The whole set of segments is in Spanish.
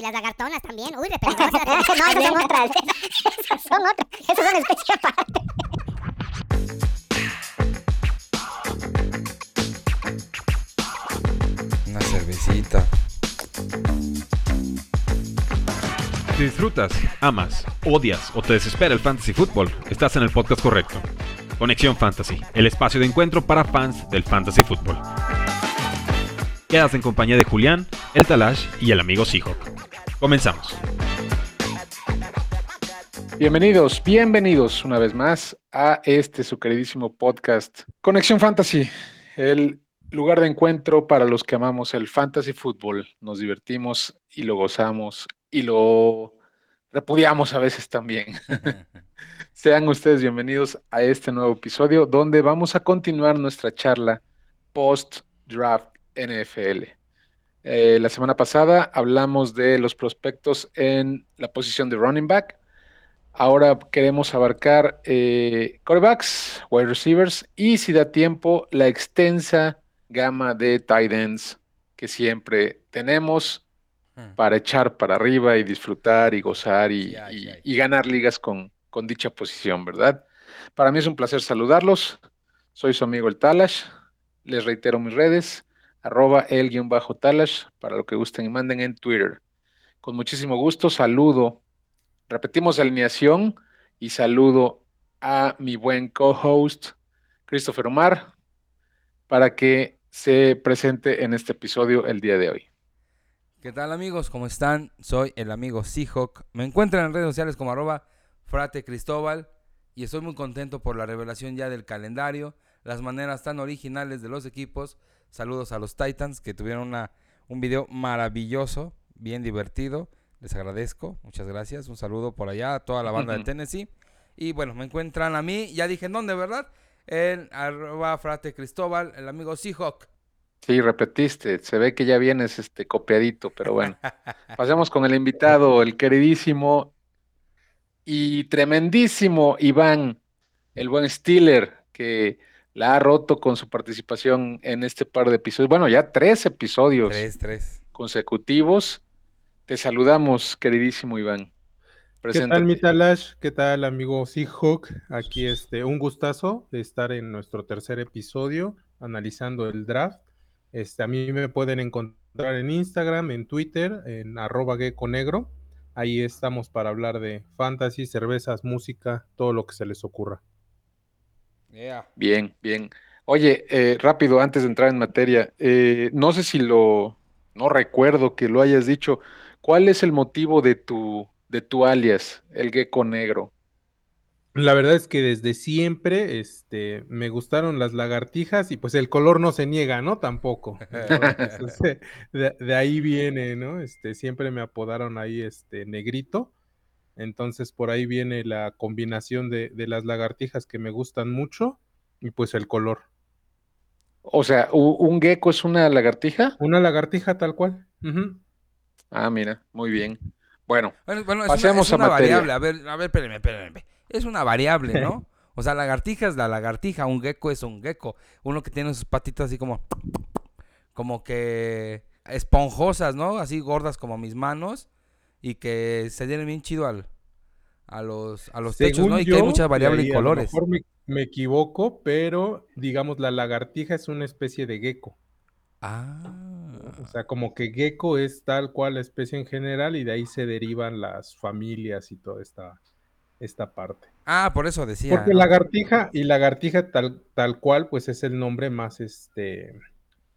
Y las lagartonas también. Uy, re peligrosas. no, esas son otras. Esas son otras. Esas son especie aparte. Una cervecita. Si disfrutas, amas, odias o te desespera el fantasy fútbol, estás en el podcast correcto. Conexión Fantasy, el espacio de encuentro para fans del fantasy fútbol. Quedas en compañía de Julián, el Talash y el amigo Seahawk. Comenzamos. Bienvenidos, bienvenidos una vez más a este su queridísimo podcast Conexión Fantasy, el lugar de encuentro para los que amamos el fantasy fútbol. Nos divertimos y lo gozamos y lo repudiamos a veces también. Sean ustedes bienvenidos a este nuevo episodio donde vamos a continuar nuestra charla post-draft NFL. Eh, la semana pasada hablamos de los prospectos en la posición de running back. Ahora queremos abarcar eh, quarterbacks, wide receivers y, si da tiempo, la extensa gama de tight ends que siempre tenemos Hmm. para echar para arriba y disfrutar y gozar y, ganar ligas con, con dicha posición, ¿verdad? Para mí es un placer saludarlos. Soy su amigo el Talash. Les reitero mis redes, arroba el guion bajo Talash, para lo que gusten y manden en Twitter. Con muchísimo gusto, saludo. Repetimos alineación y saludo a mi buen co-host, Christopher Omar, para que se presente en este episodio el día de hoy. ¿Qué tal amigos? ¿Cómo están? Soy el amigo Seahawk. Me encuentran en redes sociales como arroba frate Cristóbal y estoy muy contento por la revelación ya del calendario, las maneras tan originales de los equipos. Saludos a los Titans que tuvieron una, un video maravilloso, bien divertido. Les agradezco, muchas gracias. Un saludo por allá a toda la banda de. Tennessee. Y bueno, me encuentran a mí, ya dije en dónde, ¿verdad? En arroba frate Cristóbal, el amigo Seahawk. Sí, repetiste, se ve que ya vienes este copiadito, pero bueno. Pasemos con el invitado, el queridísimo y tremendísimo Iván, el buen Steeler, que la ha roto con su participación en este par de episodios. Bueno, ya tres episodios Tres, tres. consecutivos. Te saludamos, queridísimo Iván. ¿Qué tal, Preséntate. mi Talash? ¿Qué tal, amigo Seahawk? Aquí, este, un gustazo de estar en nuestro tercer episodio analizando el draft. Este, a mí me pueden encontrar en Instagram, en Twitter, en arroba gecko negro. Ahí estamos para hablar de fantasy, cervezas, música, todo lo que se les ocurra. Yeah. Bien, bien. Oye, eh, rápido, antes de entrar en materia, eh, no sé si lo, no recuerdo que lo hayas dicho. ¿Cuál es el motivo de tu, de tu alias, el gecko negro? La verdad es que desde siempre este, me gustaron las lagartijas y pues el color no se niega, ¿no? Tampoco. Entonces, de, de ahí viene, ¿no? Este, siempre me apodaron ahí este negrito. Entonces por ahí viene la combinación de, de las lagartijas que me gustan mucho y pues el color. O sea, ¿u- ¿un gecko es una lagartija? Una lagartija tal cual. Ah, mira, muy bien. Bueno, Bueno, bueno, es Pasemos una, es a una materia. variable. A ver, a ver, espérenme, espérenme. Es una variable, ¿no? O sea, lagartija es la lagartija, un gecko es un gecko. Uno que tiene sus patitas así como. Como que. esponjosas, ¿no? Así gordas como mis manos. Y que se dieron bien chido al, a los, a los techos, ¿no? Y que hay muchas y variables ahí en a lo colores. mejor me, me equivoco, pero digamos la lagartija es una especie de gecko. Ah. O sea, como que gecko es tal cual la especie en general y de ahí se derivan las familias y toda esta, esta parte. Ah, por eso decía. Porque lagartija y lagartija tal, tal cual, pues es el nombre más, este,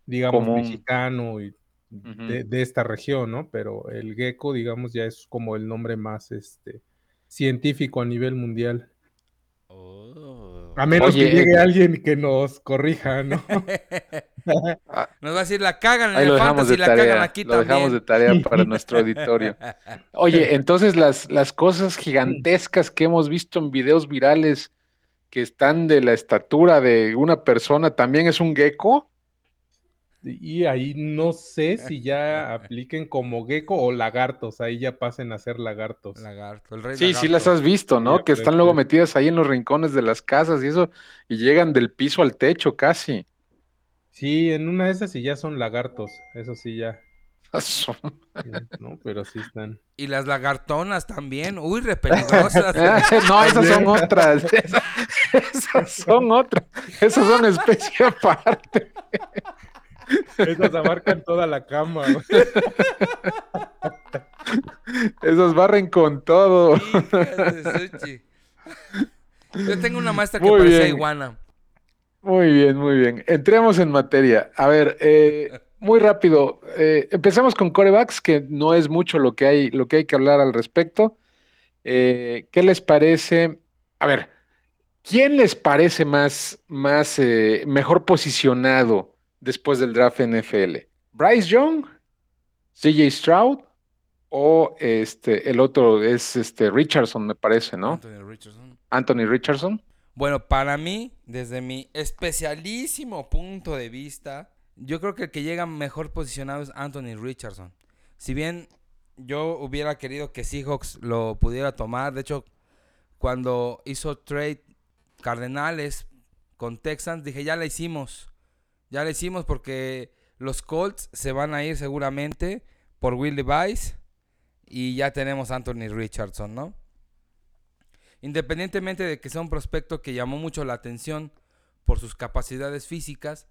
digamos, Común. mexicano y De, de esta región, ¿no? Pero el gecko, digamos, ya es como el nombre más, este, científico a nivel mundial. Oh. A menos Oye, que llegue eh, alguien que nos corrija, ¿no? Nos va a decir, la cagan en ahí el lo dejamos fantasy, de la cagan tarea, aquí lo dejamos de también. tarea para nuestro auditorio. Oye, entonces las, las cosas gigantescas que hemos visto en videos virales que están de la estatura de una persona, ¿también es un gecko? Y ahí no sé si ya apliquen como gecko o lagartos, ahí ya pasen a ser lagartos. Lagarto, el rey Sí, sí las has visto, ¿no? Ya Que están luego metidas ahí en los rincones de las casas y eso, y llegan del piso al techo casi. Sí, en una de esas sí ya son lagartos, eso sí ya. ¿no? Pero sí están. Y las lagartonas también. Uy, re peligrosas. no, esas son otras. Esas, esas son otras. Esas son especie aparte. Esas abarcan toda la cama. Esas barren con todo. Yo tengo una maestra que Muy parecía bien. iguana. Muy bien, muy bien. Entremos en materia. A ver, eh, muy rápido. eh, empecemos con corebacks, que no es mucho lo que hay, lo que hay que hablar al respecto. Eh, ¿qué les parece? A ver, ¿quién les parece más, más eh, mejor posicionado después del draft NFL? ¿Bryce Young? ¿CJ Stroud? O este, el otro es este Richardson, me parece, ¿no? Anthony Richardson. Anthony Richardson. Bueno, para mí, desde mi especialísimo punto de vista, yo creo que el que llega mejor posicionado es Anthony Richardson. Si bien yo hubiera querido que Seahawks lo pudiera tomar, de hecho, cuando hizo trade Cardenales con Texans, dije, ya la hicimos. Ya la hicimos porque los Colts se van a ir seguramente por Will Levis y ya tenemos Anthony Richardson, ¿no? Independientemente de que sea un prospecto que llamó mucho la atención por sus capacidades físicas,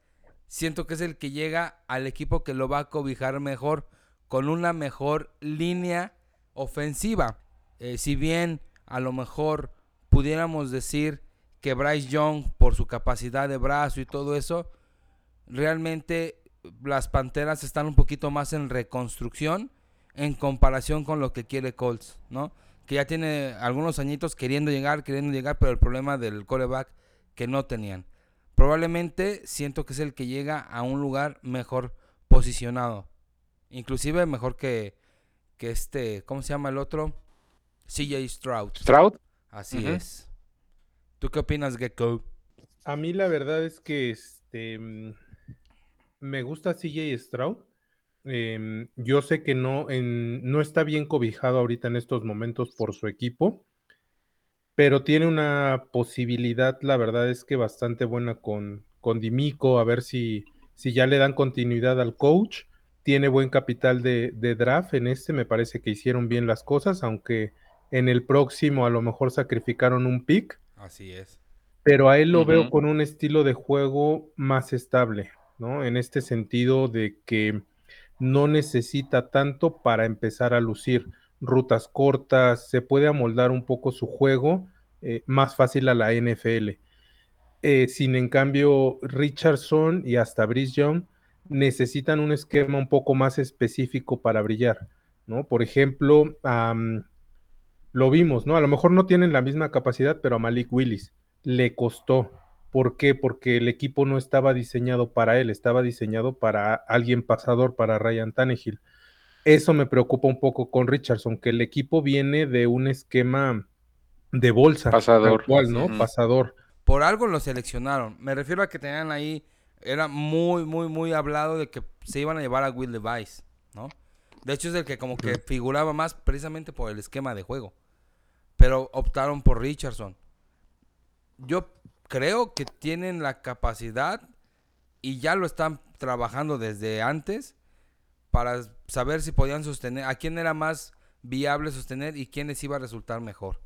siento que es el que llega al equipo que lo va a cobijar mejor, con una mejor línea ofensiva. Eh, si bien a lo mejor pudiéramos decir que Bryce Young, por su capacidad de brazo y todo eso, realmente las Panteras están un poquito más en reconstrucción en comparación con lo que quiere Colts, ¿no? Que ya tiene algunos añitos queriendo llegar, queriendo llegar, pero el problema del coreback que no tenían. Probablemente siento que es el que llega a un lugar mejor posicionado. Inclusive mejor que, que este, ¿cómo se llama el otro? CJ Stroud. Stroud. Así es. ¿Tú qué opinas, Gecko? A mí la verdad es que este mm, me gusta CJ Stroud. Em, yo sé que no, en- no está bien cobijado ahorita en estos momentos por su equipo, pero tiene una posibilidad, la verdad es que bastante buena con, con Dimico, a ver si, si ya le dan continuidad al coach. Tiene buen capital de, de draft en este, me parece que hicieron bien las cosas, aunque en el próximo a lo mejor sacrificaron un pick Así es. pero a él lo veo con un estilo de juego más estable, ¿no? En este sentido de que no necesita tanto para empezar a lucir rutas cortas, se puede amoldar un poco su juego eh, más fácil a la NFL. Eh, sin en cambio, Richardson y hasta Brice Young necesitan un esquema un poco más específico para brillar, ¿no? Por ejemplo, lo vimos, ¿no? A lo mejor no tienen la misma capacidad, pero a Malik Willis le costó. ¿Por qué? Porque el equipo no estaba diseñado para él, estaba diseñado para alguien pasador, para Ryan Tannehill. Eso me preocupa un poco con Richardson, que el equipo viene de un esquema de bolsa, Pasador. cual, ¿no? Pasador. Por algo lo seleccionaron. Me refiero a que tenían ahí, era muy, muy, muy hablado de que se iban a llevar a Will Levis, ¿no? De hecho es el que como que figuraba más precisamente por el esquema de juego. Pero optaron por Richardson. Yo creo que tienen la capacidad y ya lo están trabajando desde antes para saber si podían sostener, a quién era más viable sostener y quién les iba a resultar mejor.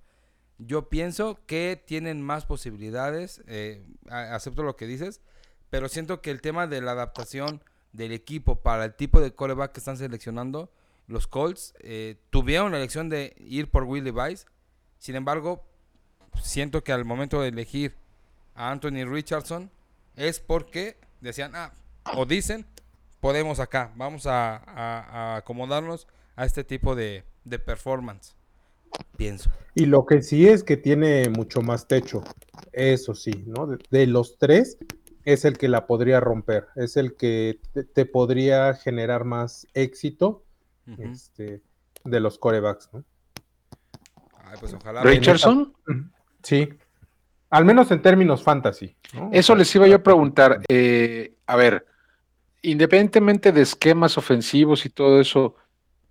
Yo pienso que tienen más posibilidades, eh, acepto lo que dices, pero siento que el tema de la adaptación del equipo para el tipo de coreback que están seleccionando, los Colts eh, tuvieron la elección de ir por Will Levis, sin embargo, siento que al momento de elegir a Anthony Richardson es porque decían, ah, o dicen, podemos acá, vamos a, a- a acomodarnos a este tipo de, de performance, pienso. Y lo que sí es que tiene mucho más techo, eso sí, ¿no? De, de los tres, es el que la podría romper, es el que te, te podría generar más éxito este, de los corebacks, ¿no? Ay, pues ojalá. Richardson. Sí, al menos en términos fantasy. ¿no? Eso les iba yo a preguntar. eh, a ver, independientemente de esquemas ofensivos y todo eso,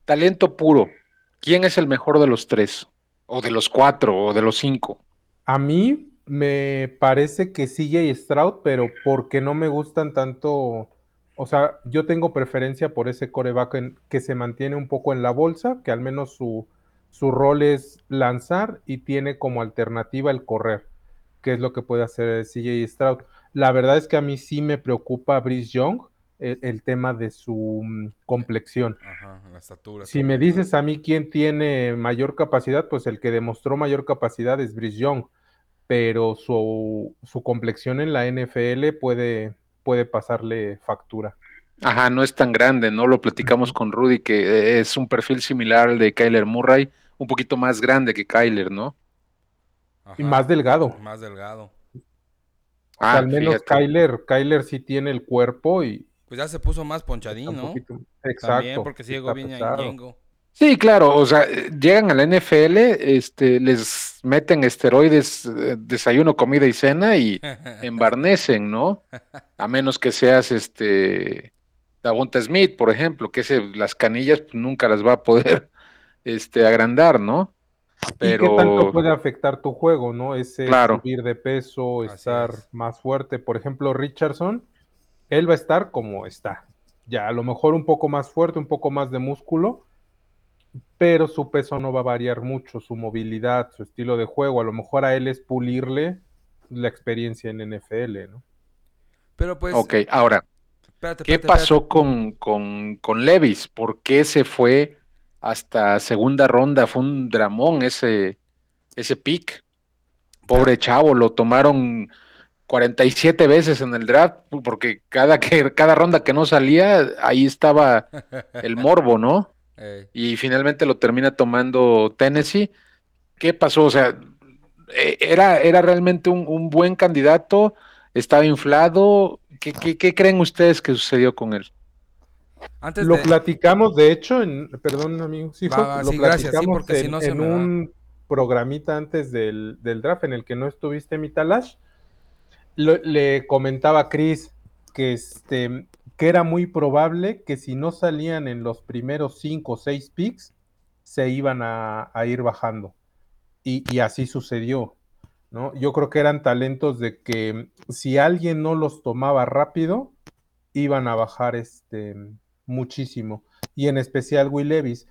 talento puro, ¿quién es el mejor de los tres? O de los cuatro, o de los cinco. A mí me parece que CJ Stroud, pero porque no me gustan tanto O sea, yo tengo preferencia por ese coreback en- que se mantiene un poco en la bolsa, que al menos su, su rol es lanzar y tiene como alternativa el correr, que es lo que puede hacer CJ Stroud. La verdad es que a mí sí me preocupa Brice Young, el, el tema de su mm, complexión. Ajá, la estatura. Si me dices a mí quién tiene mayor capacidad, pues el que demostró mayor capacidad es Brice Young, pero su, su complexión en la NFL puede, puede pasarle factura. Ajá, no es tan grande, ¿no? Lo platicamos con Rudy, que eh, es un perfil similar al de Kyler Murray, un poquito más grande que Kyler, ¿no? Ajá, Y más delgado. Más delgado. O sea, Ah, al menos fíjate. Kyler, Kyler sí tiene el cuerpo y Pues ya se puso más ponchadín, ¿no? poquito. También Exacto. porque sí llegó bien. Ñengo. Sí, claro, o sea, eh, llegan a la NFL, este, les meten esteroides, eh, desayuno, comida y cena y embarnecen, ¿no? A menos que seas este Davonta Smith, por ejemplo, que ese, las canillas pues, nunca las va a poder este, agrandar, ¿no? ¿Y qué tanto Pero puede afectar tu juego, no? Ese Claro. subir de peso, Así estar es. más fuerte. Por ejemplo, Richardson, él va a estar como está. Ya, a lo mejor un poco más fuerte, un poco más de músculo, pero su peso no va a variar mucho, su movilidad, su estilo de juego. A lo mejor a él es pulirle la experiencia en NFL, ¿no? Pero pues, ok, ahora, espérate, ¿qué espérate. pasó con, con, con Levis? ¿Por qué se fue hasta segunda ronda? Fue un dramón ese, ese pick. Pobre chavo, lo tomaron 47 veces en el draft, porque cada, que, cada ronda que no salía, ahí estaba el morbo, ¿no? Y finalmente lo termina tomando Tennessee. ¿Qué pasó? O sea, eh, era, era realmente un, un buen candidato, estaba inflado. ¿Qué, qué, qué creen ustedes que sucedió con él? Antes Lo de... platicamos, de hecho, en, perdón, amigo, sí, Va, Joc, va, lo sí, gracias, sí, platicamos si en, no un programita antes del, del draft en el que no estuviste, Mitalash. Lo- le comentaba a Chris que, este, que era muy probable que si no salían en los primeros cinco o seis picks, se iban a, a ir bajando. Y, y así sucedió. ¿no? Yo creo que eran talentos de que si alguien no los tomaba rápido, iban a bajar este, muchísimo. Y en especial Will Levis.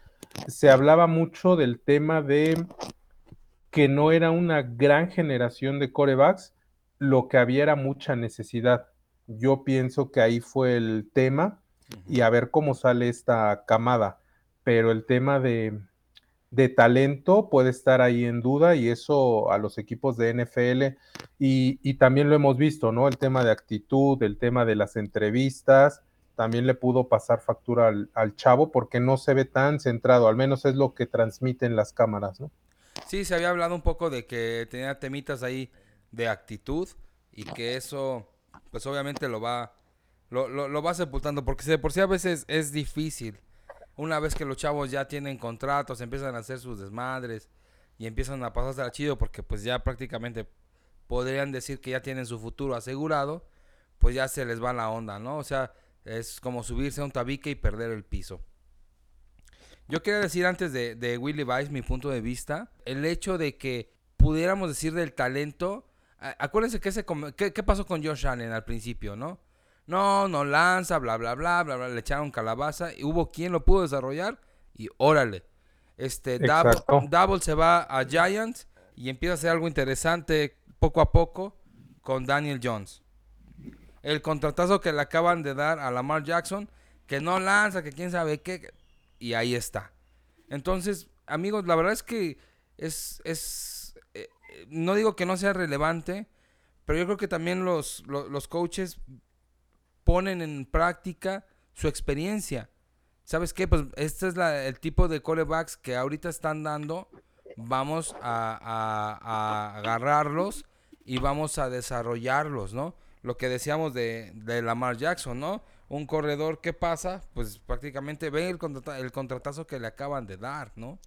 Se hablaba mucho del tema de que no era una gran generación de corebacks, lo que había era mucha necesidad. Yo pienso que ahí fue el tema y a ver cómo sale esta camada. Pero el tema de, de talento puede estar ahí en duda y eso a los equipos de NFL y, y también lo hemos visto, ¿no? El tema de actitud, el tema de las entrevistas, también le pudo pasar factura al, al chavo porque no se ve tan centrado, al menos es lo que transmiten las cámaras, ¿no? Sí, se había hablado un poco de que tenía temitas ahí de actitud y que eso, pues obviamente lo va, lo, lo, lo va sepultando, porque de por sí a veces es difícil. Una vez que los chavos ya tienen contratos, empiezan a hacer sus desmadres y empiezan a pasarse al chido porque pues ya prácticamente podrían decir que ya tienen su futuro asegurado, pues ya se les va la onda, ¿no? O sea, es como subirse a un tabique y perder el piso. Yo quería decir antes de, de Willy Vice mi punto de vista, el hecho de que pudiéramos decir del talento, acuérdense que ese ¿qué, qué pasó con Josh Allen al principio, ¿no? No, no lanza, bla, bla, bla, bla, bla, le echaron calabaza, y hubo quien lo pudo desarrollar, y órale. Este, Double. Double se va a Giants y empieza a hacer algo interesante poco a poco con Daniel Jones. El contratazo que le acaban de dar a Lamar Jackson, que no lanza, que quién sabe qué, y ahí está. Entonces, amigos, la verdad es que es, es eh, eh, no digo que no sea relevante, pero yo creo que también los, lo- los, coaches ponen en práctica su experiencia. ¿Sabes qué? Pues este es el tipo de corebacks que ahorita están dando. Vamos a- a agarrarlos y vamos a desarrollarlos, ¿no? Lo que decíamos de, de Lamar Jackson, ¿no? Un corredor, ¿qué pasa? Pues prácticamente ve el, contrata- el contratazo que le acaban de dar, ¿no?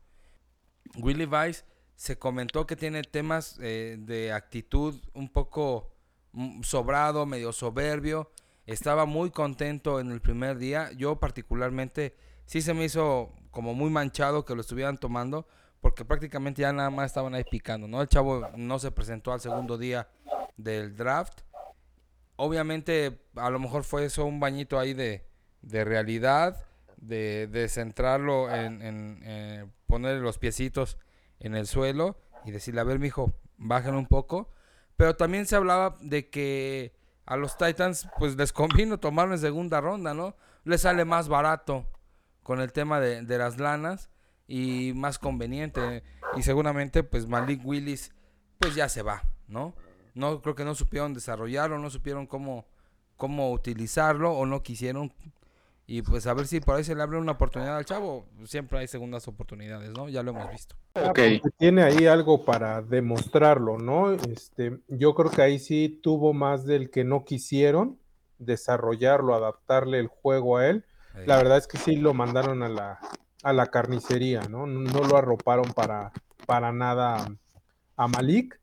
Willie Vice se comentó que tiene temas eh, de actitud un poco mm, sobrado, medio soberbio. Estaba muy contento en el primer día. Yo particularmente sí se me hizo como muy manchado que lo estuvieran tomando porque prácticamente ya nada más estaban ahí picando, ¿no? El chavo no se presentó al segundo día del draft obviamente, a lo mejor fue eso un bañito ahí de, de realidad, de, de centrarlo en, en eh, poner los piecitos en el suelo y decirle, a ver, mijo, bajen un poco. Pero también se hablaba de que a los Titans, pues les convino tomarlo en segunda ronda, ¿no? Les sale más barato con el tema de, de las lanas y más conveniente. Y seguramente, pues Malik Willis, pues ya se va, ¿no? No creo que no supieron desarrollarlo, no supieron cómo, cómo utilizarlo o no quisieron. Y pues a ver si por ahí se le abre una oportunidad al chavo. Siempre hay segundas oportunidades, ¿no? Ya lo hemos visto. Tiene ahí algo para demostrarlo, ¿no? Este, yo creo que ahí sí tuvo más del que no quisieron desarrollarlo, adaptarle el juego a él. La verdad es que sí lo mandaron a la, a la carnicería, ¿no? No lo arroparon para, para nada a Malik.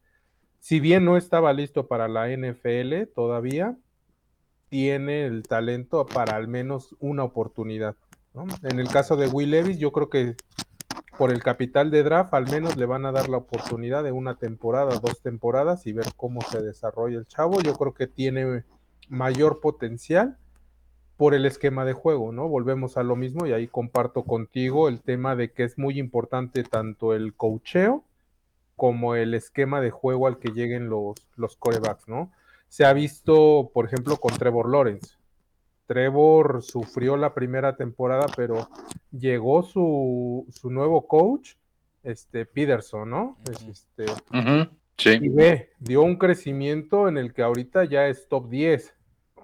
Si bien no estaba listo para la NFL todavía, tiene el talento para al menos una oportunidad. En el caso de Will Levis, yo creo que por el capital de draft al menos le van a dar la oportunidad de una temporada, dos temporadas y ver cómo se desarrolla el chavo. Yo creo que tiene mayor potencial por el esquema de juego, ¿no? Volvemos a lo mismo y ahí comparto contigo el tema de que es muy importante tanto el cocheo como el esquema de juego al que lleguen los, los corebacks, ¿no? Se ha visto, por ejemplo, con Trevor Lawrence. Trevor sufrió la primera temporada, pero llegó su, su nuevo coach, este Peterson, ¿no? Este, Sí. y ve, dio un crecimiento en el que ahorita ya es top 10.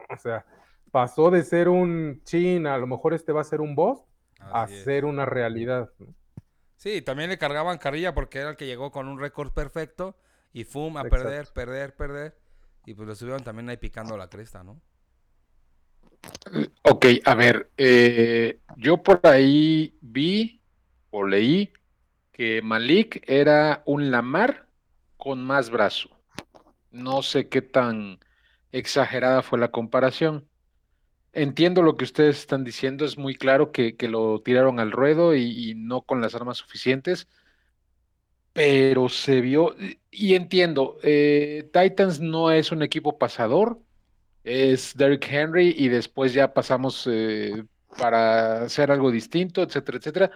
O sea, pasó de ser un chin, a lo mejor este va a ser un boss, a es. ser una realidad. ¿no? Sí, también le cargaban carrilla porque era el que llegó con un récord perfecto y fum a Exacto. perder, perder, perder. Y pues lo estuvieron también ahí picando la cresta, ¿no? Ok, a ver, eh, yo por ahí vi o leí que Malik era un Lamar con más brazo. No sé qué tan exagerada fue la comparación. Entiendo lo que ustedes están diciendo, es muy claro que, que lo tiraron al ruedo y, no con las armas suficientes, pero se vio, y entiendo, eh, Titans no es un equipo pasador, es Derrick Henry y después ya pasamos eh, para hacer algo distinto, etcétera, etcétera.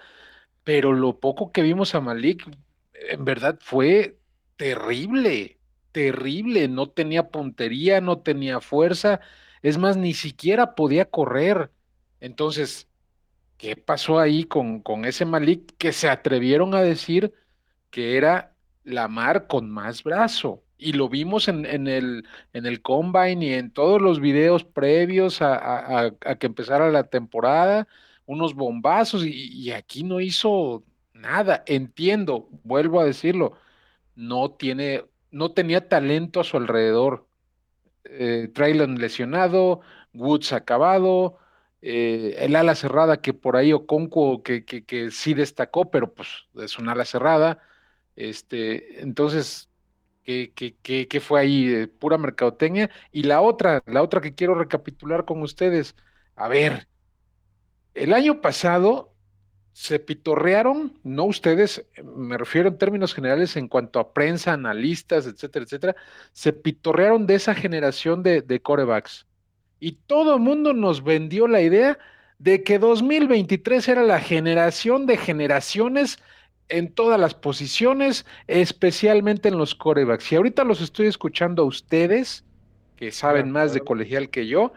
Pero lo poco que vimos a Malik, en verdad fue terrible, terrible. No tenía puntería, no tenía fuerza. Es más, ni siquiera podía correr. Entonces, ¿qué pasó ahí con, con ese Malik que se atrevieron a decir que era Lamar con más brazo? Y lo vimos en, en el, en el Combine y en todos los videos previos a, a- que empezara la temporada, unos bombazos y, y aquí no hizo nada. Entiendo, vuelvo a decirlo, no tiene, no tenía talento a su alrededor. Eh, lesionado, Woods acabado, eh, el ala cerrada que por ahí Okonkwo que, que, que sí destacó, pero pues es un ala cerrada. Este, entonces, ¿qué, qué, qué- qué fue ahí? Eh, pura mercadotecnia. Y la otra, la otra que quiero recapitular con ustedes. A ver, el año pasado se pitorrearon, no ustedes, me refiero en términos generales en cuanto a prensa, analistas, etcétera, etcétera, se pitorrearon de esa generación de, de corebacks. Y todo el mundo nos vendió la idea de que 2023 era la generación de generaciones en todas las posiciones, especialmente en los corebacks. Y ahorita los estoy escuchando a ustedes, que saben más de colegial que yo,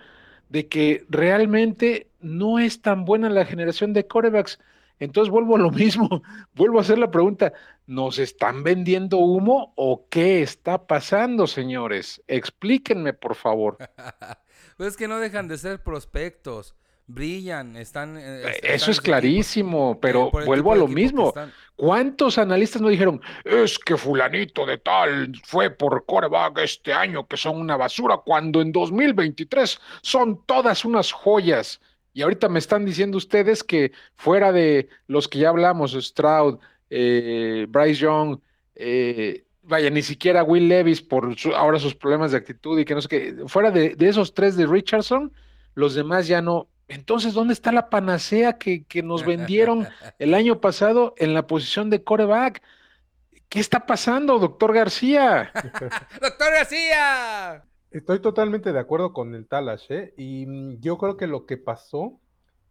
de que realmente no es tan buena la generación de corebacks. Entonces vuelvo a lo mismo, vuelvo a hacer la pregunta, ¿nos están vendiendo humo o qué está pasando, señores? Explíquenme, por favor. pues es que no dejan de ser prospectos. Brillan, están. eh, Eh, están Eso es equipo, clarísimo, eh, pero vuelvo a lo mismo. ¿Cuántos analistas no dijeron, es que fulanito de tal fue por coreback este año, que son una basura, cuando en 2023 son todas unas joyas? Y ahorita me están diciendo ustedes que fuera de los que ya hablamos, Stroud, eh, Bryce Young, eh, vaya, ni siquiera Will Levis por su- ahora sus problemas de actitud y que no sé qué, fuera de, de esos tres de Richardson, los demás ya no. Entonces, ¿dónde está la panacea que, que nos vendieron el año pasado en la posición de coreback? ¿Qué está pasando, doctor García? ¡Doctor García! Estoy totalmente de acuerdo con el Talash, ¿eh? Y mm, yo creo que lo que pasó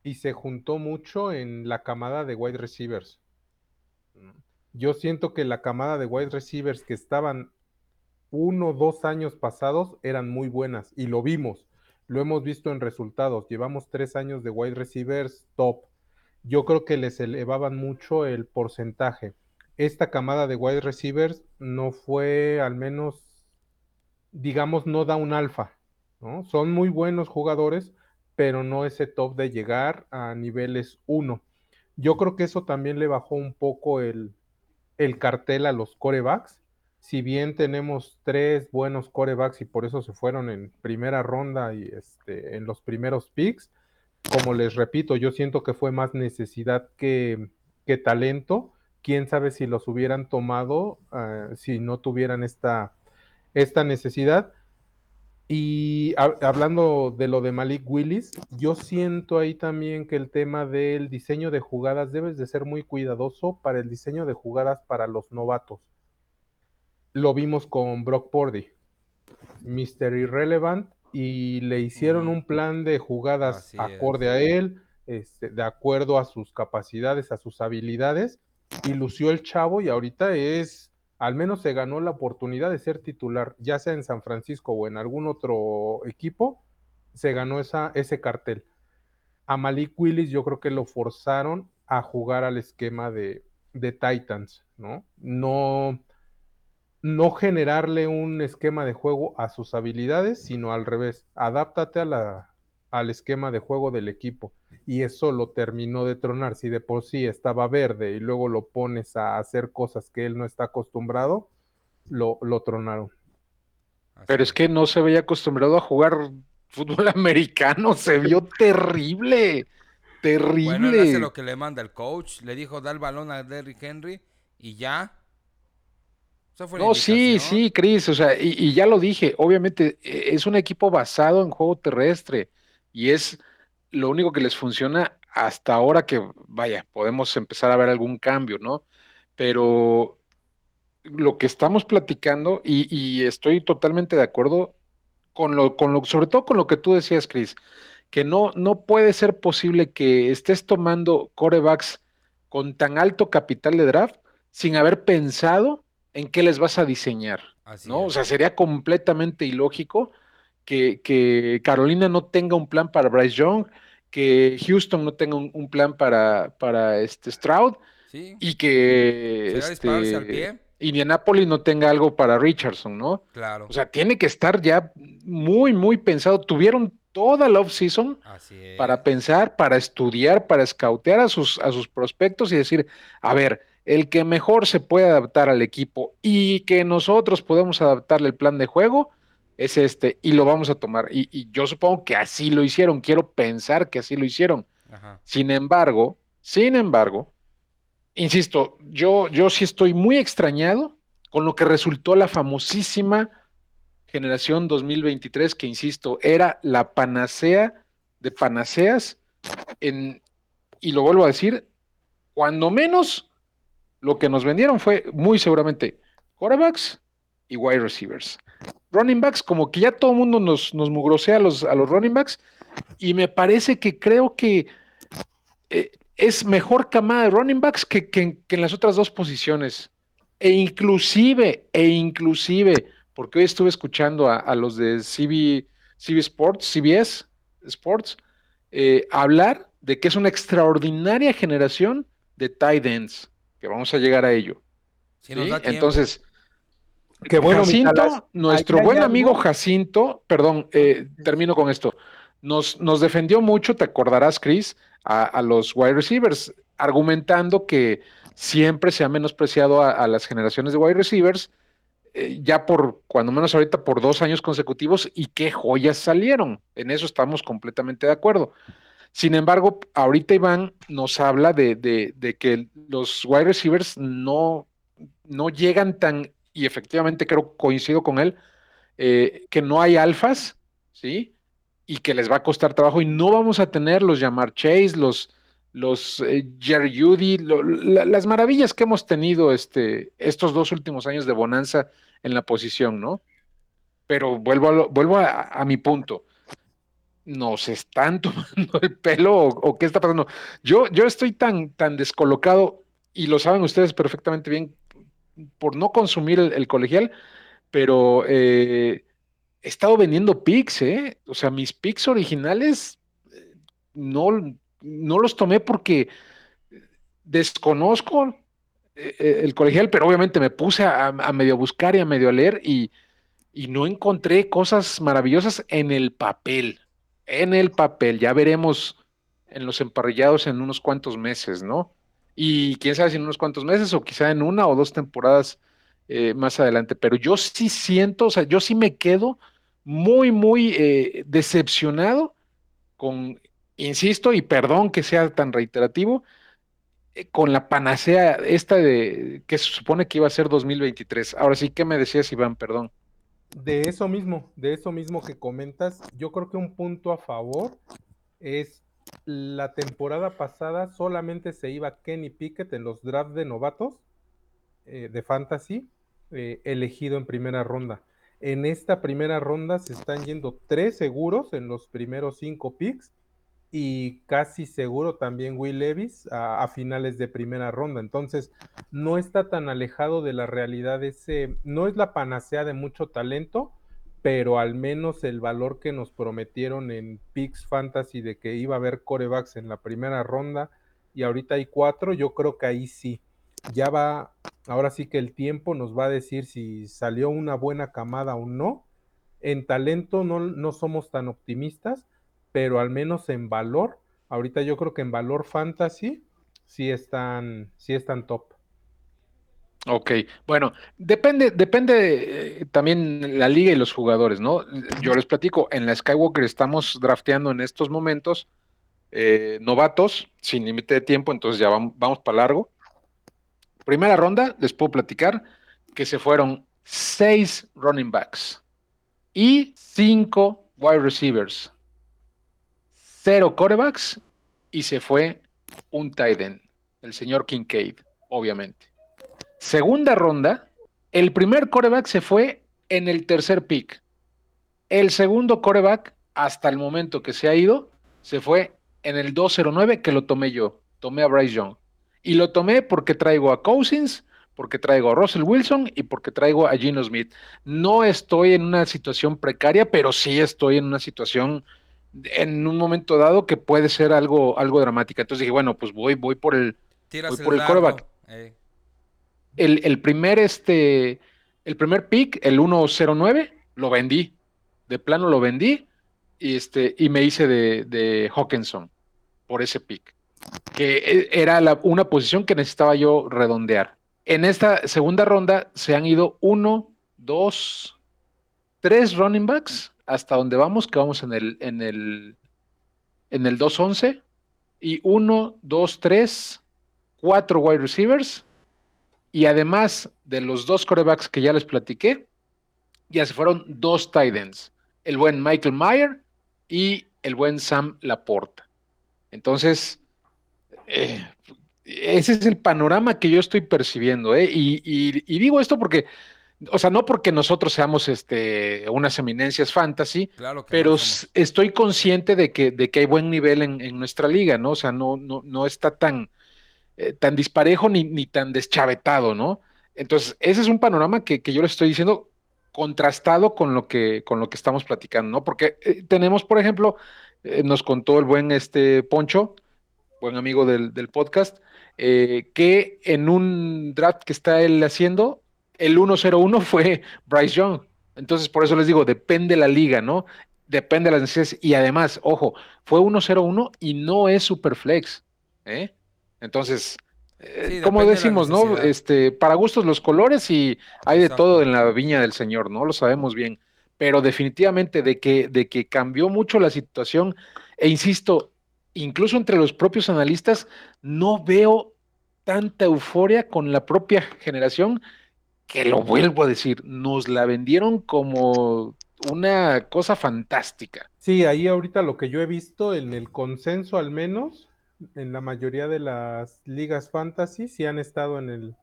y se juntó mucho en la camada de wide receivers. Mm, Yo siento que la camada de wide receivers que estaban uno o dos años pasados eran muy buenas y lo vimos, lo hemos visto en resultados. Llevamos tres años de wide receivers top. Yo creo que les elevaban mucho el porcentaje. Esta camada de wide receivers no fue al menos digamos, no da un alfa, ¿no? Son muy buenos jugadores, pero no ese top de llegar a niveles 1. Yo creo que eso también le bajó un poco el, el cartel a los corebacks. Si bien tenemos tres buenos corebacks y por eso se fueron en primera ronda y este, en los primeros picks, como les repito, yo siento que fue más necesidad que, que talento. Quién sabe si los hubieran tomado uh, si no tuvieran esta esta necesidad. Y a, hablando de lo de Malik Willis, yo siento ahí también que el tema del diseño de jugadas debes de ser muy cuidadoso para el diseño de jugadas para los novatos. Lo vimos con Brock Purdy, Mr. Irrelevant, y le hicieron un plan de jugadas Así acorde es. a él, este, de acuerdo a sus capacidades, a sus habilidades, y lució el chavo y ahorita es al menos se ganó la oportunidad de ser titular, ya sea en San Francisco o en algún otro equipo, se ganó esa, ese cartel. A Malik Willis yo creo que lo forzaron a jugar al esquema de, de Titans, ¿no? No, no generarle un esquema de juego a sus habilidades, sino al revés, adáptate a la, al esquema de juego del equipo. Y eso lo terminó de tronar. Si de por sí estaba verde y luego lo pones a hacer cosas que él no está acostumbrado, lo, lo tronaron. Pero es que no se veía acostumbrado a jugar fútbol americano, se vio terrible. Terrible. Bueno, él hace lo que le manda el coach. Le dijo, da el balón a Derrick Henry y ya. no, sí, sí, Chris, o sea, y, y, ya lo dije, obviamente e, es un equipo basado en juego terrestre y es lo único que les funciona hasta ahora que, vaya, podemos empezar a ver algún cambio, ¿no? Pero lo que estamos platicando, y, y estoy totalmente de acuerdo con lo, con lo, sobre todo con lo que tú decías, Chris, que no, no puede ser posible que estés tomando corebacks con tan alto capital de draft sin haber pensado en qué les vas a diseñar, Así ¿no? Es. O sea, sería completamente ilógico que, que, Carolina no tenga un plan para Bryce Young, que Houston no tenga un, un plan para, para este Stroud sí. y que este, Indianapolis no tenga algo para Richardson, ¿no? Claro. O sea, tiene que estar ya muy, muy pensado. Tuvieron toda la off-season para pensar, para estudiar, para escautear a sus, a sus prospectos y decir, a ver, el que mejor se puede adaptar al equipo y que nosotros podemos adaptarle el plan de juego, es este, y lo vamos a tomar. Y, y, yo supongo que así lo hicieron, quiero pensar que así lo hicieron. Ajá. Sin embargo, sin embargo, insisto, yo, yo sí estoy muy extrañado con lo que resultó la famosísima generación 2023, que insisto, era la panacea de panaceas, en, y lo vuelvo a decir, cuando menos lo que nos vendieron fue muy seguramente quarterbacks y wide receivers running backs, como que ya todo el mundo nos, nos mugrosea a los, a los running backs, y me parece que creo que eh, es mejor camada de running backs que, que, que, en las otras dos posiciones. E inclusive, e inclusive, porque hoy estuve escuchando a, a los de CB, CB, Sports, CBS Sports, eh, hablar de que es una extraordinaria generación de tight ends, que vamos a llegar a ello. Si ¿sí? Entonces, que bueno, Jacinto, nuestro buen amigo Jacinto, perdón, eh, termino con esto, nos, nos, defendió mucho, te acordarás, Chris, a, a, los wide receivers, argumentando que siempre se ha menospreciado a, a las generaciones de wide receivers, eh, ya por, cuando menos ahorita, por dos años consecutivos, y qué joyas salieron. En eso estamos completamente de acuerdo. Sin embargo, ahorita Iván nos habla de, de, de que los wide receivers no, no llegan tan y efectivamente creo, coincido con él, eh, que no hay alfas, ¿sí? Y que les va a costar trabajo y no vamos a tener los llamar Chase, los, los eh, Jerry Judy, las maravillas que hemos tenido este, estos dos últimos años de bonanza en la posición, ¿no? pero vuelvo a, lo- vuelvo a, a mi punto. ¿Nos están tomando el pelo o, o qué está pasando? Yo, yo estoy tan, tan descolocado, y lo saben ustedes perfectamente bien, por no consumir el, colegial, pero eh, he estado vendiendo picks, ¿eh? O sea, mis picks originales eh, no, no los tomé porque desconozco eh, el colegial, pero obviamente me puse a, a medio buscar y a medio leer y, y no encontré cosas maravillosas en el papel. En el papel, ya veremos en los emparrillados en unos cuantos meses, ¿no? Y quién sabe si en unos cuantos meses o quizá en una o dos temporadas eh, más adelante. Pero yo sí siento, o sea, yo sí me quedo muy, muy eh, decepcionado con, insisto, y perdón que sea tan reiterativo, eh, con la panacea esta de que se supone que iba a ser 2023. Ahora sí, ¿qué me decías, Iván? Perdón. De eso mismo, de eso mismo que comentas, yo creo que un punto a favor es la temporada pasada solamente se iba Kenny Pickett en los drafts de novatos eh, de fantasy eh, elegido en primera ronda. En esta primera ronda se están yendo tres seguros en los primeros cinco picks y casi seguro también Will Levis a, a finales de primera ronda. Entonces, no está tan alejado de la realidad ese, no es la panacea de mucho talento, pero al menos el valor que nos prometieron en Picks Fantasy de que iba a haber corebacks en la primera ronda y ahorita hay cuatro, yo creo que ahí sí. Ya va, ahora sí que el tiempo nos va a decir si salió una buena camada o no. En talento no, no somos tan optimistas, pero al menos en valor, ahorita yo creo que en valor fantasy sí están, sí están top. Ok, bueno, depende, depende eh, también la liga y los jugadores, ¿no? Yo les platico, en la Skywalker estamos drafteando en estos momentos eh, novatos sin límite de tiempo, entonces ya vamos, vamos para largo. Primera ronda, les puedo platicar que se fueron seis running backs y cinco wide receivers, cero corebacks y se fue un tight end, el señor Kincaid, obviamente. Segunda ronda, el primer coreback se fue en el tercer pick. El segundo coreback, hasta el momento que se ha ido, se fue en el 209 que lo tomé yo. Tomé a Bryce Young. Y lo tomé porque traigo a Cousins, porque traigo a Russell Wilson y porque traigo a Gino Smith. No estoy en una situación precaria, pero sí estoy en una situación en un momento dado que puede ser algo, algo dramática. Entonces dije, bueno, pues voy, voy por el, Voy por el eh. El, primer este el primer pick, el 109, lo vendí. De plano lo vendí y este y me hice de, de Hawkinson por ese pick. Que e- era una posición que necesitaba yo redondear. En esta segunda ronda se han ido uno, dos, tres running backs hasta donde vamos, que vamos en el en el en el 211 y uno, dos, tres, cuatro wide receivers y además de los dos corebacks que ya les platiqué, ya se fueron dos tight ends, el buen Michael Mayer y el buen Sam Laporta. Entonces, eh, ese es el panorama que yo estoy percibiendo, ¿eh? Y, y- y digo esto porque, o sea, no porque nosotros seamos este, unas eminencias fantasy, Claro pero no estoy consciente de que, de que hay buen nivel en, en nuestra liga, ¿no? O sea, no, no, no está tan, eh, tan disparejo ni, ni tan deschavetado, ¿no? Entonces, ese es un panorama que, que yo le estoy diciendo contrastado con lo que, con lo que estamos platicando, ¿no? Porque eh, tenemos, por ejemplo, eh, nos contó el buen este Poncho, buen amigo del, del podcast, que en un draft que está él haciendo, el 101 fue Bryce Young. Entonces, por eso les digo, depende la liga, ¿no? Depende de las necesidades. Y además, ojo, fue 101 y no es Superflex, ¿eh? Entonces, eh, Sí, como de decimos, ¿no? Este, para gustos los colores y hay de Exacto. todo en la viña del Señor, ¿no? Lo sabemos bien. Pero definitivamente de que, de que cambió mucho la situación, e insisto, incluso entre los propios analistas, no veo tanta euforia con la propia generación que lo vuelvo a decir, nos la vendieron como una cosa fantástica. Sí, ahí ahorita lo que yo he visto en el consenso al menos, en la mayoría de las ligas fantasy, sí han estado en el,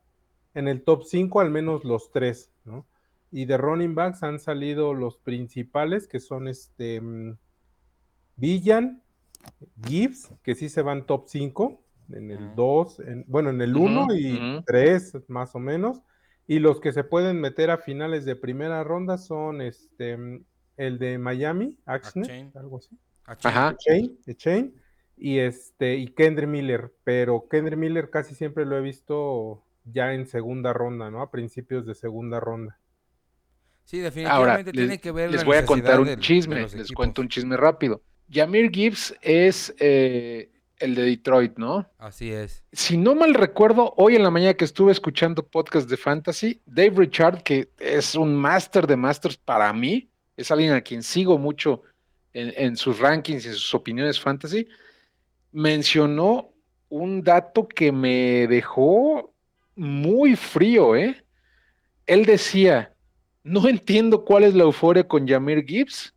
en el top 5, al menos los tres, ¿no? Y de running backs han salido los principales, que son este mm, Villan, Gibbs, que sí se van top 5, en el Ujú. 2, en, bueno, en el Ujú, 1 y ujú. 3 más o menos. Y los que se pueden meter a finales de primera ronda son este mm, el de Miami, Axne, algo así. Ajá. Chain, Chain, y este, y Kendry Miller, pero Kendry Miller casi siempre lo he visto ya en segunda ronda, ¿no? A principios de segunda ronda. Sí, Ahora, definitivamente les, tiene que ver les la voy a contar un del- chisme, les equipos. cuento un chisme rápido. Yamir Gibbs es eh, el de Detroit, ¿no? Así es. Si no mal recuerdo, hoy en la mañana que estuve escuchando podcast de fantasy, Dave Richard, que es un máster de masters para mí, es alguien a quien sigo mucho en, en sus rankings y en sus opiniones fantasy, mencionó un dato que me dejó muy frío, ¿eh? Él decía, no entiendo cuál es la euforia con Yamir Gibbs,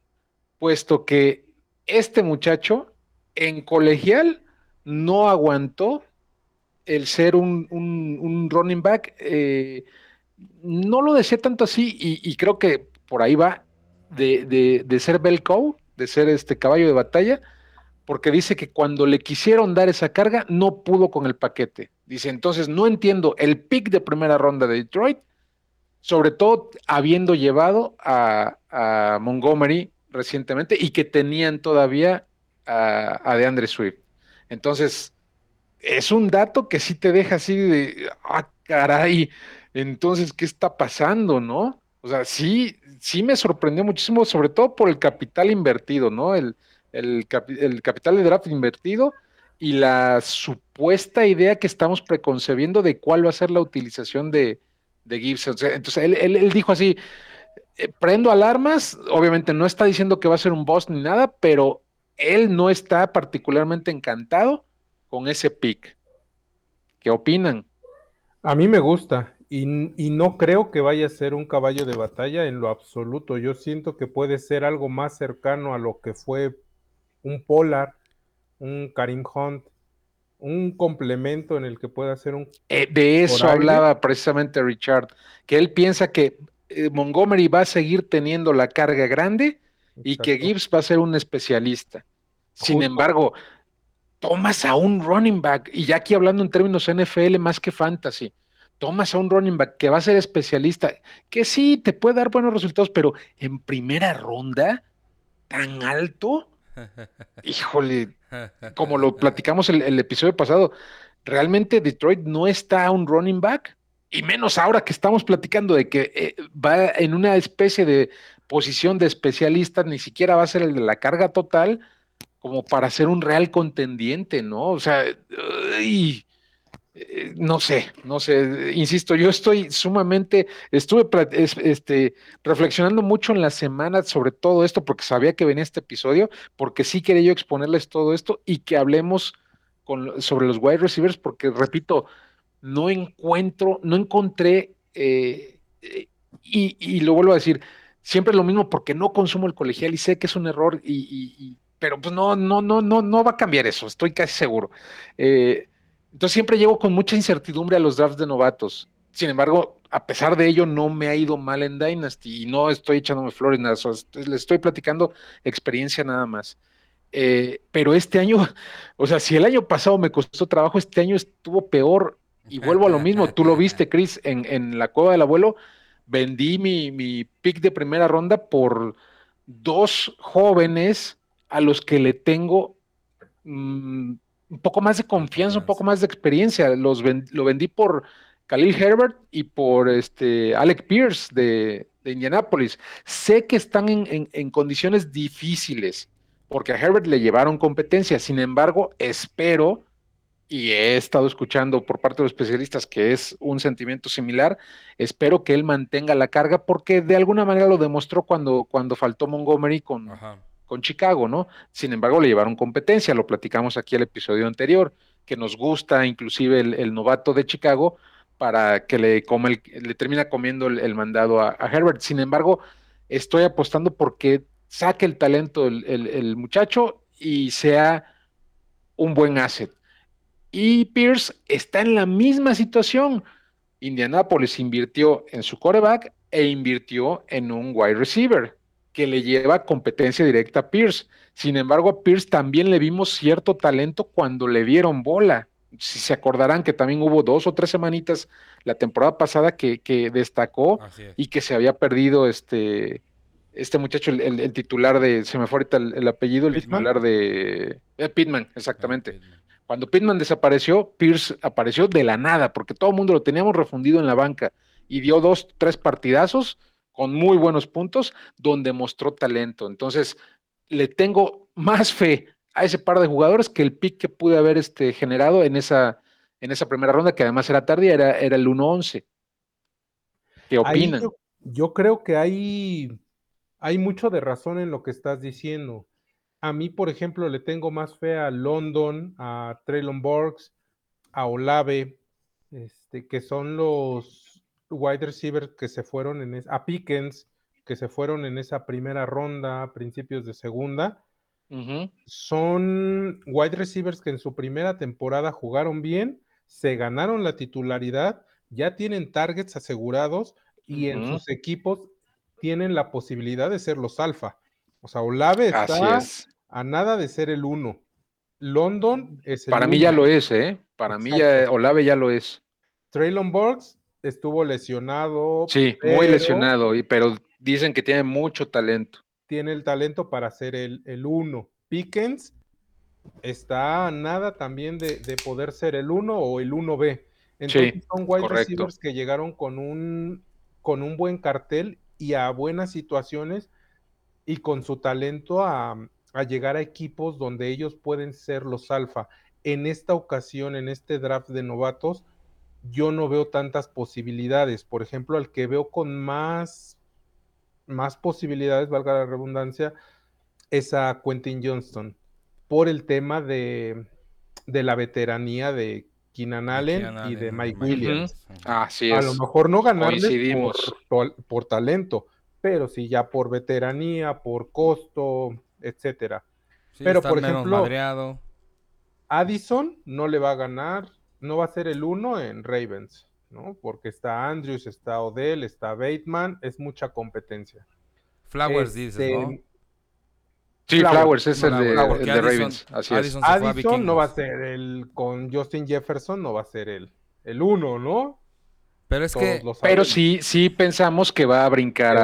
puesto que este muchacho en colegial no aguantó el ser un, un- un running back. eh, no lo decía tanto así y, creo que por ahí va de, de- de ser bell cow, de ser este caballo de batalla, porque dice que cuando le quisieron dar esa carga no pudo con el paquete. Dice, entonces no entiendo el pick de primera ronda de Detroit, sobre todo habiendo llevado a, Montgomery recientemente y que tenían todavía a, a DeAndre Swift. Entonces, es un dato que sí te deja así de, ah, caray, entonces, ¿qué está pasando, no? O sea, sí, sí me sorprendió muchísimo, sobre todo por el capital invertido, ¿no? El, el, capi- el capital de draft invertido y la supuesta idea que estamos preconcebiendo de cuál va a ser la utilización de, de sea, entonces, él, él- dijo así, eh, prendo alarmas, obviamente no está diciendo que va a ser un boss ni nada, pero él no está particularmente encantado con ese pick. ¿Qué opinan? A mí me gusta y, y no creo que vaya a ser un caballo de batalla en lo absoluto. Yo siento que puede ser algo más cercano a lo que fue un Polar, un Karim Hunt, un complemento en el que pueda ser un... Eh, de eso hablaba precisamente Richard, que él piensa que eh, Montgomery va a seguir teniendo la carga grande y que. Gibbs va a ser un especialista. Sin Justo. embargo, tomas a un running back, y ya aquí hablando en términos NFL más que fantasy, tomas a un running back que va a ser especialista, que sí, te puede dar buenos resultados, pero en primera ronda, tan alto, híjole, como lo platicamos el, el episodio pasado, realmente Detroit no está a un running back, y menos ahora que estamos platicando de que eh, va en una especie de posición de especialista, ni siquiera va a ser el de la carga total, como para ser un real contendiente, ¿no? O sea, uy, eh, no sé, no sé, insisto, yo estoy sumamente, estuve este, reflexionando mucho en la semana sobre todo esto, porque sabía que venía este episodio, porque sí quería yo exponerles todo esto y que hablemos sobre los wide receivers, porque repito, no encuentro, no encontré, eh, eh, y, y lo vuelvo a decir, siempre lo mismo porque no consumo el colegial y sé que es un error, y, pero pues no, no, no, no, no va a cambiar eso, estoy casi seguro. Eh, entonces siempre llego con mucha incertidumbre a los drafts de novatos. Sin embargo, a pesar de ello, no me ha ido mal en Dynasty y no estoy echándome flores, nada, les estoy platicando experiencia nada más. Eh, pero este año, o sea, si el año pasado me costó trabajo, este año estuvo peor. Y vuelvo a lo mismo, tú lo viste, Chris, en, la cueva del abuelo, vendí mi, mi pick de primera ronda por dos jóvenes a los que le tengo mm, un poco más de confianza, un poco más de experiencia. Los ven- lo vendí por Khalil Herbert y por este Alec Pierce de, de Indianapolis. Sé que están en, en- en condiciones difíciles, porque a Herbert le llevaron competencia. Sin embargo, espero, y he estado escuchando por parte de los especialistas que es un sentimiento similar, espero que él mantenga la carga, porque de alguna manera lo demostró cuando, cuando faltó Montgomery con, Ajá. Con Chicago, ¿no? Sin embargo, le llevaron competencia, lo platicamos aquí el episodio anterior, que nos gusta inclusive el, novato de Chicago para que le, come el- le termina comiendo el, mandado a, a Herbert. Sin embargo, estoy apostando porque saque el talento el, muchacho y sea un buen asset. Y Pierce está en la misma situación. Indianapolis invirtió en su quarterback e invirtió en un wide receiver que le lleva competencia directa a Pierce. Sin embargo, a Pierce también le vimos cierto talento cuando le dieron bola. Si se acordarán que también hubo dos o tres semanitas la temporada pasada que, que destacó y que se había perdido este, este muchacho, el, el- el titular de, se me fue ahorita el, el apellido, el titular de eh, Pittman, exactamente. Pittman. Cuando Pittman desapareció, Pierce apareció de la nada, porque todo el mundo lo teníamos refundido en la banca y dio dos, tres partidazos con muy buenos puntos, donde mostró talento. Entonces, le tengo más fe a ese par de jugadores que el pick que pude haber este, generado en esa, en esa primera ronda, que además era tardía, era, era el 1-11. ¿Qué opinan? yo, yo creo que hay, hay mucho de razón en lo que estás diciendo. A mí, por ejemplo, le tengo más fe a London, a Traylon Burks, a Olave, este, que son los wide receivers que se fueron en es- a Pickens, que se fueron en esa primera ronda, a principios de segunda. Son wide receivers que en su primera temporada jugaron bien, se ganaron la titularidad, ya tienen targets asegurados y en sus equipos tienen la posibilidad de ser los alfa. O sea, Olave está es. a nada de ser el uno. London es el Para mí ya lo es, ¿eh? Para mí ya. Olave ya lo es. Traylon Burks estuvo lesionado, Sí, muy lesionado, y, pero dicen que tiene mucho talento. tiene el talento para ser el, el uno. Pickens está nada también de, de poder ser el uno o el 1B. Entonces son wide correcto. receivers que llegaron con un, con un buen cartel y a buenas situaciones y con su talento a, a llegar a equipos donde ellos pueden ser los alfa. En esta ocasión, en este draft de novatos, yo no veo tantas posibilidades. Por ejemplo, al que veo con más, más posibilidades, valga la redundancia, es a Quentin Johnston, por el tema de, de la veteranía de Keenan Allen Keenan y de Mike Williams. Así A es. lo mejor no ganarles por, talento, pero sí ya por veteranía, por costo, etcétera. Sí, Pero, por ejemplo, madreado. Addison no le va a ganar, no va a ser el uno en Ravens, ¿no? Porque está Andrews, está Odell, está Bateman, es mucha competencia. Flowers Este, dices, ¿no? Sí, Flowers, Flowers es el Flowers, de, porque el de Addison- Ravens. Así es. Addison no va a ser el con Justin Jefferson, no va a ser el, el uno, ¿no? Pero es Todos que Pero sí, sí pensamos que va a brincar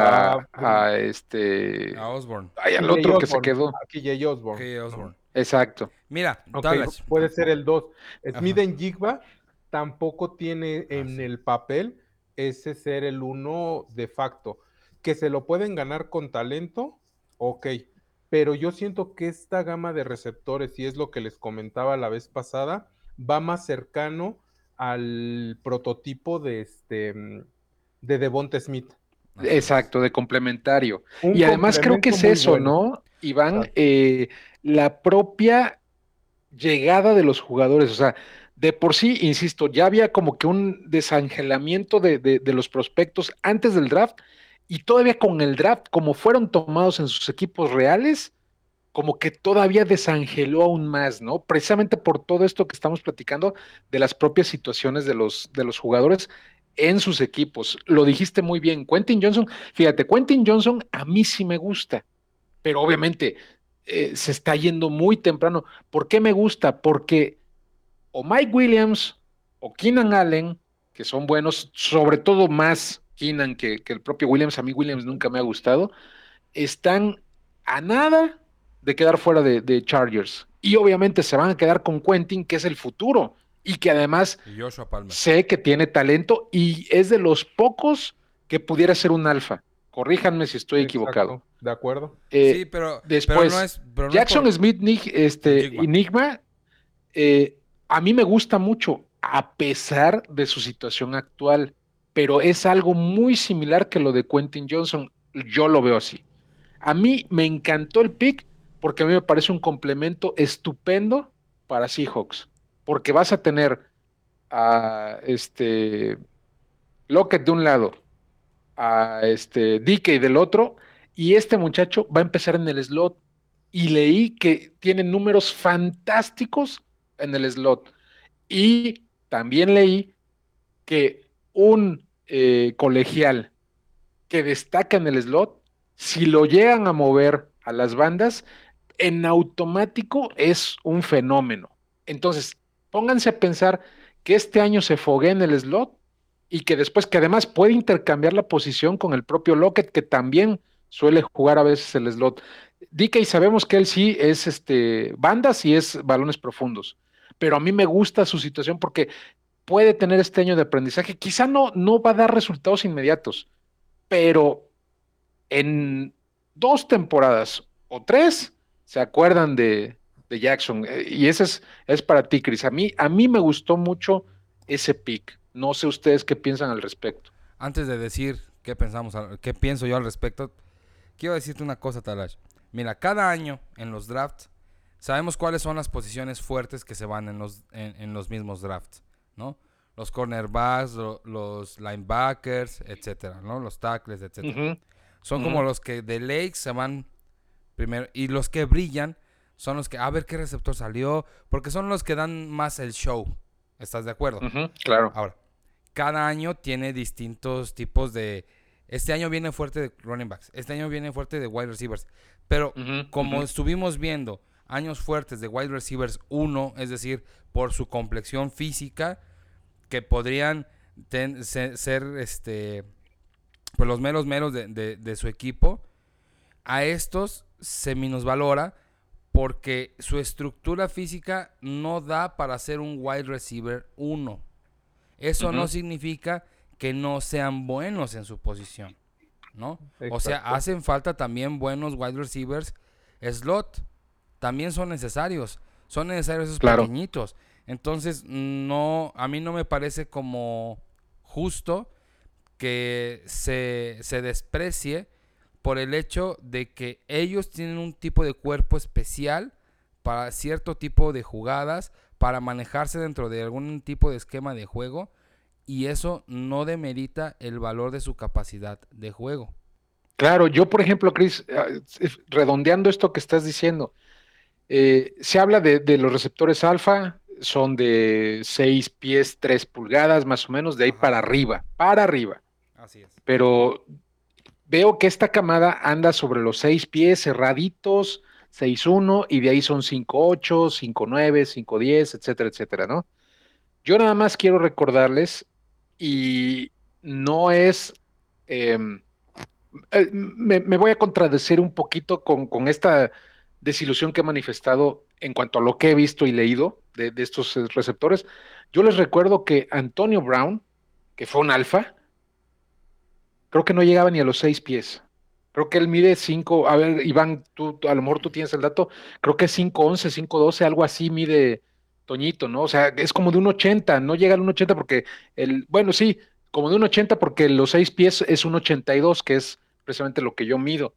a, este. a Osborne, Ay, al KJ otro que se quedó. a KJ Osborne. que Osborne. Exacto. Mira, Ok, todas las- puede ser el 2. Smith en Jigba tampoco tiene en sí. el papel ese ser el uno de facto. Que se lo pueden ganar con talento, ok. Pero yo siento que esta gama de receptores, y es lo que les comentaba la vez pasada, va más cercano al prototipo de este de Devonta Smith. Exacto, de complementario. Un Y además creo que es eso, bueno. ¿no, Iván? Eh, la propia llegada de los jugadores, o sea, de por sí, insisto, ya había como que un desangelamiento de, de- de los prospectos antes del draft y todavía con el draft, como fueron tomados en sus equipos reales, como que todavía desangeló aún más, ¿no? Precisamente por todo esto que estamos platicando de las propias situaciones de los, de los jugadores en sus equipos. Lo dijiste muy bien, Quentin Johnson, fíjate, Quentin Johnson a mí sí me gusta, pero obviamente eh, se está yendo muy temprano. ¿Por qué me gusta? Porque o Mike Williams o Keenan Allen, que son buenos, sobre todo más Keenan que, que el propio Williams, a mí Williams nunca me ha gustado, están a nada de quedar fuera de, de Chargers. Y obviamente se van a quedar con Quentin, que es el futuro, y que además Y sé que tiene talento y es de los pocos que pudiera ser un alfa. Corríjanme si estoy equivocado. Exacto, De acuerdo. Eh, sí, pero, pero después, no es. pero no es Jackson por- Smith este, Enigma. Enigma, eh, a mí me gusta mucho, a pesar de su situación actual, pero es algo muy similar que lo de Quentin Johnson. Yo lo veo así. A mí me encantó el pick porque a mí me parece un complemento estupendo para Seahawks, porque vas a tener a este Lockett de un lado, a este DK del otro, y este muchacho va a empezar en el slot. Y leí que tiene números fantásticos en el slot. Y también leí que un eh, colegial que destaca en el slot, si lo llegan a mover a las bandas, en automático es un fenómeno. Entonces, pónganse a pensar que este año se fogue en el slot y que después, que además puede intercambiar la posición con el propio Lockett, que también suele jugar a veces el slot. DK sabemos que él sí es este bandas y es balones profundos, pero a mí me gusta su situación porque puede tener este año de aprendizaje. Quizá no, no va a dar resultados inmediatos, pero en dos temporadas o tres se acuerdan de, de Jackson. Eh, Y ese es, es para ti, Chris. A mí, a mí me gustó mucho ese pick. No sé ustedes qué piensan al respecto. Antes de decir qué pensamos, al- qué pienso yo al respecto, quiero decirte una cosa, Talash. Mira, cada año en los drafts sabemos cuáles son las posiciones fuertes que se van en los, en, en los mismos drafts, ¿no? Los cornerbacks, lo- los linebackers, etcétera, ¿no? Los tackles, etcétera. Son como los que de Lakes se van primero y los que brillan son los que a ver qué receptor salió, porque son los que dan más el show. ¿Estás de acuerdo? Claro. Ahora, cada año tiene distintos tipos de. Este año viene fuerte de running backs. Este año viene fuerte de wide receivers. Pero como estuvimos viendo años fuertes de wide receivers 1, es decir, por su complexión física, que podrían ten- se- ser este pues los meros meros de, de- de su equipo, a estos se minusvalora porque su estructura física no da para ser un wide receiver 1. Eso no significa que no sean buenos en su posición, ¿no? O sea, hacen falta también buenos wide receivers slot. También son necesarios. Son necesarios esos Claro. pequeñitos. Entonces, no, a mí no me parece como justo que se, se desprecie por el hecho de que ellos tienen un tipo de cuerpo especial para cierto tipo de jugadas, para manejarse dentro de algún tipo de esquema de juego, y eso no demerita el valor de su capacidad de juego. Claro, yo por ejemplo, Chris, es- redondeando esto que estás diciendo, eh, se habla de, de los receptores alfa, son de 6 pies, 3 pulgadas, más o menos, de ahí Ajá. para arriba, para arriba. Así es. Pero veo que esta camada anda sobre los 6 pies cerraditos, 6'1, y de ahí son 5'8, 5'9, 5'10, etcétera, etcétera, ¿no? Yo nada más quiero recordarles, y no es... em, eh, me, me voy a contradecir un poquito con, con esta desilusión que he manifestado en cuanto a lo que he visto y leído de, de estos receptores. Yo les recuerdo que Antonio Brown, que fue un alfa, creo que no llegaba ni a los seis pies. Creo que él mide 5, a ver, Iván, tú, a lo mejor tú tienes el dato, creo que es 5'11, 5'12, algo así mide Toñito, ¿no? O sea, es como de un 80, no llega al 1'80 porque el, bueno, sí, como de un 80 porque los seis pies es un 82, que es precisamente lo que yo mido.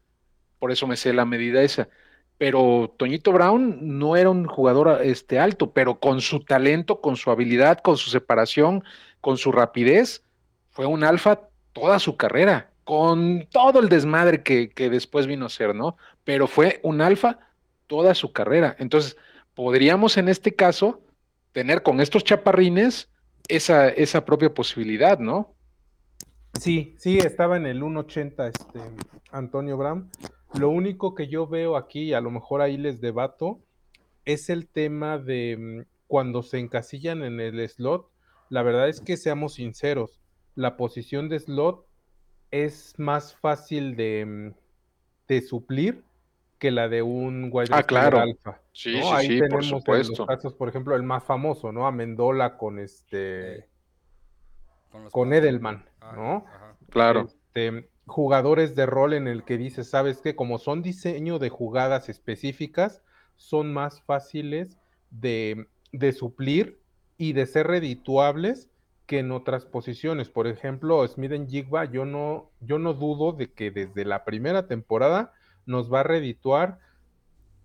Por eso me sé la medida esa. Pero Toñito Brown no era un jugador este, alto, pero con su talento, con su habilidad, con su separación, con su rapidez, fue un alfa toda su carrera, con todo el desmadre que, que después vino a ser, ¿no? Pero fue un alfa toda su carrera. Entonces, podríamos en este caso tener con estos chaparrines esa, esa propia posibilidad, ¿no? Sí, sí, estaba en el 1.80 este, Antonio Brown. Lo único que yo veo aquí, a lo mejor ahí les debato, es el tema de mm, cuando se encasillan en el slot. La verdad es que seamos sinceros, la posición de slot es más fácil de, mm, de suplir que la de un wide Ah, claro. alfa. Sí, ¿no? sí, Ahí sí, por tenemos en supuesto. los casos, por ejemplo, el más famoso, ¿no? Amendola con este, con los con Pats. Edelman, Ah, ¿no? ajá. Claro. este, jugadores de rol en el que dices, sabes que como son diseño de jugadas específicas, son más fáciles de, de suplir y de ser redituables que en otras posiciones. Por ejemplo, Smith en Jigba, yo no, yo no dudo de que desde la primera temporada nos va a redituar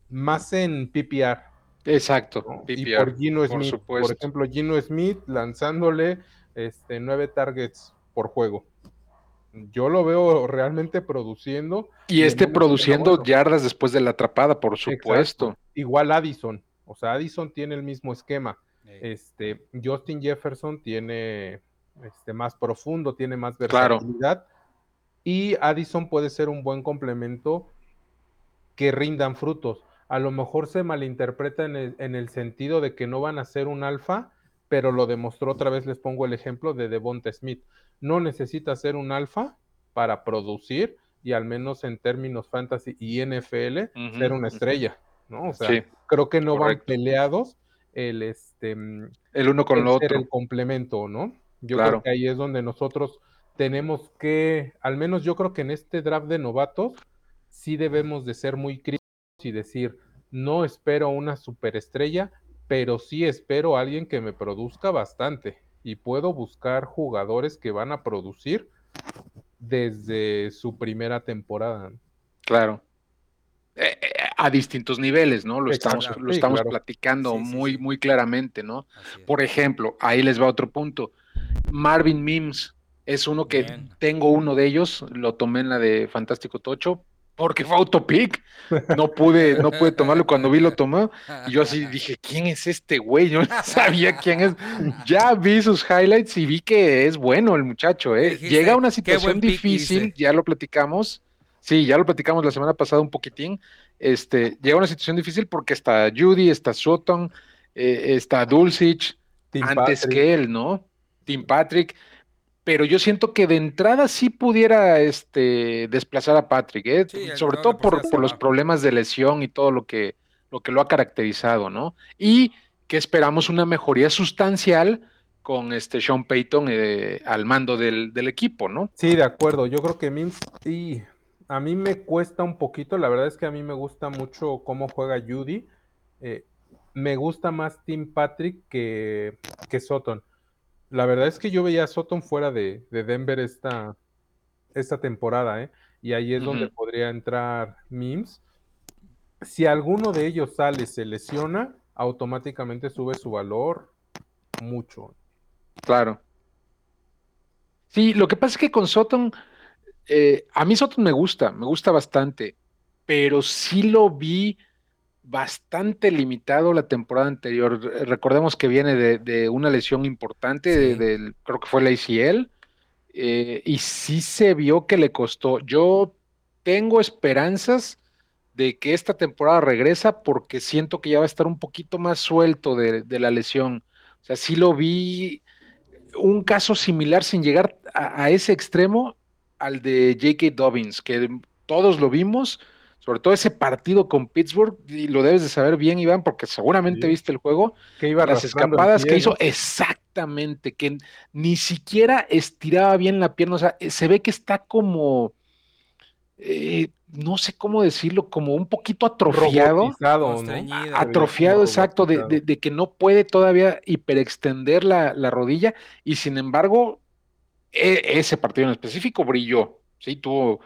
más en PPR. Exacto. ¿no? Y PPR, por Gino por Smith, supuesto. por ejemplo, Gino Smith lanzándole este, nueve targets por juego. Yo lo veo realmente produciendo. Y este produciendo yardas después de la atrapada, por supuesto. Exacto. Igual Addison. O sea, Addison tiene el mismo esquema. Eh, Este, Justin Jefferson tiene este, más profundo, tiene más Claro. versatilidad. Y Addison puede ser un buen complemento que rindan frutos. A lo mejor se malinterpreta en el, en el sentido de que no van a ser un alfa, pero lo demostró otra vez, les pongo el ejemplo de Devonta Smith. No necesita ser un alfa para producir y al menos en términos fantasy y NFL ser una estrella, ¿no? O sea, Sí, creo que no correcto. van peleados el este mm, el uno con el lo ser otro. el complemento, ¿no? Yo Claro. creo que ahí es donde nosotros tenemos que, al menos yo creo que en este draft de novatos, sí debemos de ser muy críticos y decir, no espero una superestrella, pero sí espero a alguien que me produzca bastante. Y puedo buscar jugadores que van a producir desde su primera temporada. Claro. Eh, eh, a distintos niveles, ¿no? Lo Exacto, estamos, lo sí, estamos claro. platicando Sí, sí, muy, sí. muy claramente, ¿no? Por ejemplo, ahí les va otro punto. Marvin Mims es uno que Bien. tengo uno de ellos, lo tomé en la de Fantástico Tocho, porque fue autopic. No pude, no pude tomarlo. Cuando vi lo tomó, y yo así dije, ¿quién es este güey? Yo no sabía quién es. Ya vi sus highlights y vi que es bueno el muchacho, ¿eh? Llega a una "Qué situación buen pick", difícil, ya lo platicamos. Sí, ya lo platicamos la semana pasada un poquitín. Este, llega una situación difícil porque está Judy, está Sutton, eh, está Dulcich, Tim antes Patrick. que él, ¿no? Tim Patrick. Pero yo siento que de entrada sí pudiera este, desplazar a Patrick, ¿eh? Sí, sobre todo por los problemas de lesión y todo lo que, lo que lo ha caracterizado, ¿no? Y que esperamos una mejoría sustancial con este Sean Payton eh, al mando del, del equipo, ¿no? Sí, de acuerdo. Yo creo que Mims, y a mí me cuesta un poquito. La verdad es que a mí me gusta mucho cómo juega Judy. Eh, me gusta más Tim Patrick que, que Sutton. La verdad es que yo veía a Sutton fuera de, de Denver esta, esta temporada, ¿eh? Y ahí es donde podría entrar Mims. Si alguno de ellos sale, se lesiona, automáticamente sube su valor mucho. Claro. Sí, lo que pasa es que con Sutton, eh, a mí Sutton me gusta, me gusta bastante, pero sí lo vi bastante limitado la temporada anterior. Re- Recordemos que viene de, de una lesión importante, de- del, creo que fue la ACL, eh, y sí se vio que le costó. Yo tengo esperanzas de que esta temporada regresa porque siento que ya va a estar un poquito más suelto de, de la lesión. O sea, sí lo vi un caso similar sin llegar a, a ese extremo al de J.K. Dobbins, que todos lo vimos, sobre todo ese partido con Pittsburgh, y lo debes de saber bien, Iván, porque seguramente Sí. viste el juego, Que iba las escapadas que hizo, exactamente, que ni siquiera estiraba bien la pierna, o sea, eh, se ve que está como, eh, no sé cómo decirlo, como un poquito atrofiado ¿no? Atrofiado, exacto, de, de- robotizado. de que no puede todavía hiperextender la, la rodilla y sin embargo, e- ese partido en específico brilló, ¿sí? Tuvo,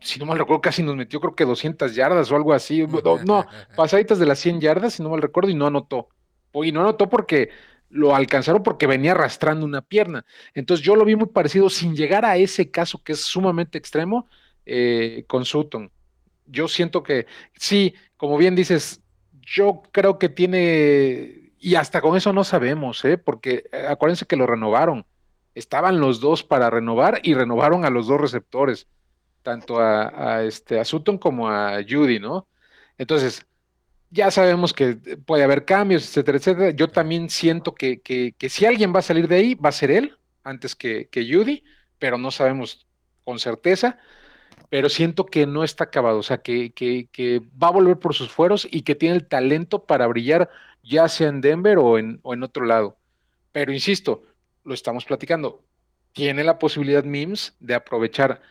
si no mal recuerdo, casi nos metió creo que 200 yardas o algo así, no, no, pasaditas de las 100 yardas, si no mal recuerdo, y no anotó. Y no anotó porque lo alcanzaron porque venía arrastrando una pierna. Entonces yo lo vi muy parecido, sin llegar a ese caso que es sumamente extremo, eh, con Sutton. Yo siento que, sí, como bien dices, yo creo que tiene, y hasta con eso no sabemos, ¿eh? porque eh, acuérdense que lo renovaron. Estaban los dos para renovar y renovaron a los dos receptores, tanto a, este, a Sutton como a Judy, ¿no? Entonces, ya sabemos que puede haber cambios, etcétera, etcétera. Yo también siento que, que, que si alguien va a salir de ahí, va a ser él, antes que, que Judy, pero no sabemos con certeza. Pero siento que no está acabado, o sea, que, que, que va a volver por sus fueros y que tiene el talento para brillar, ya sea en Denver o en, o en otro lado. Pero insisto, lo estamos platicando, tiene la posibilidad Mims de aprovechar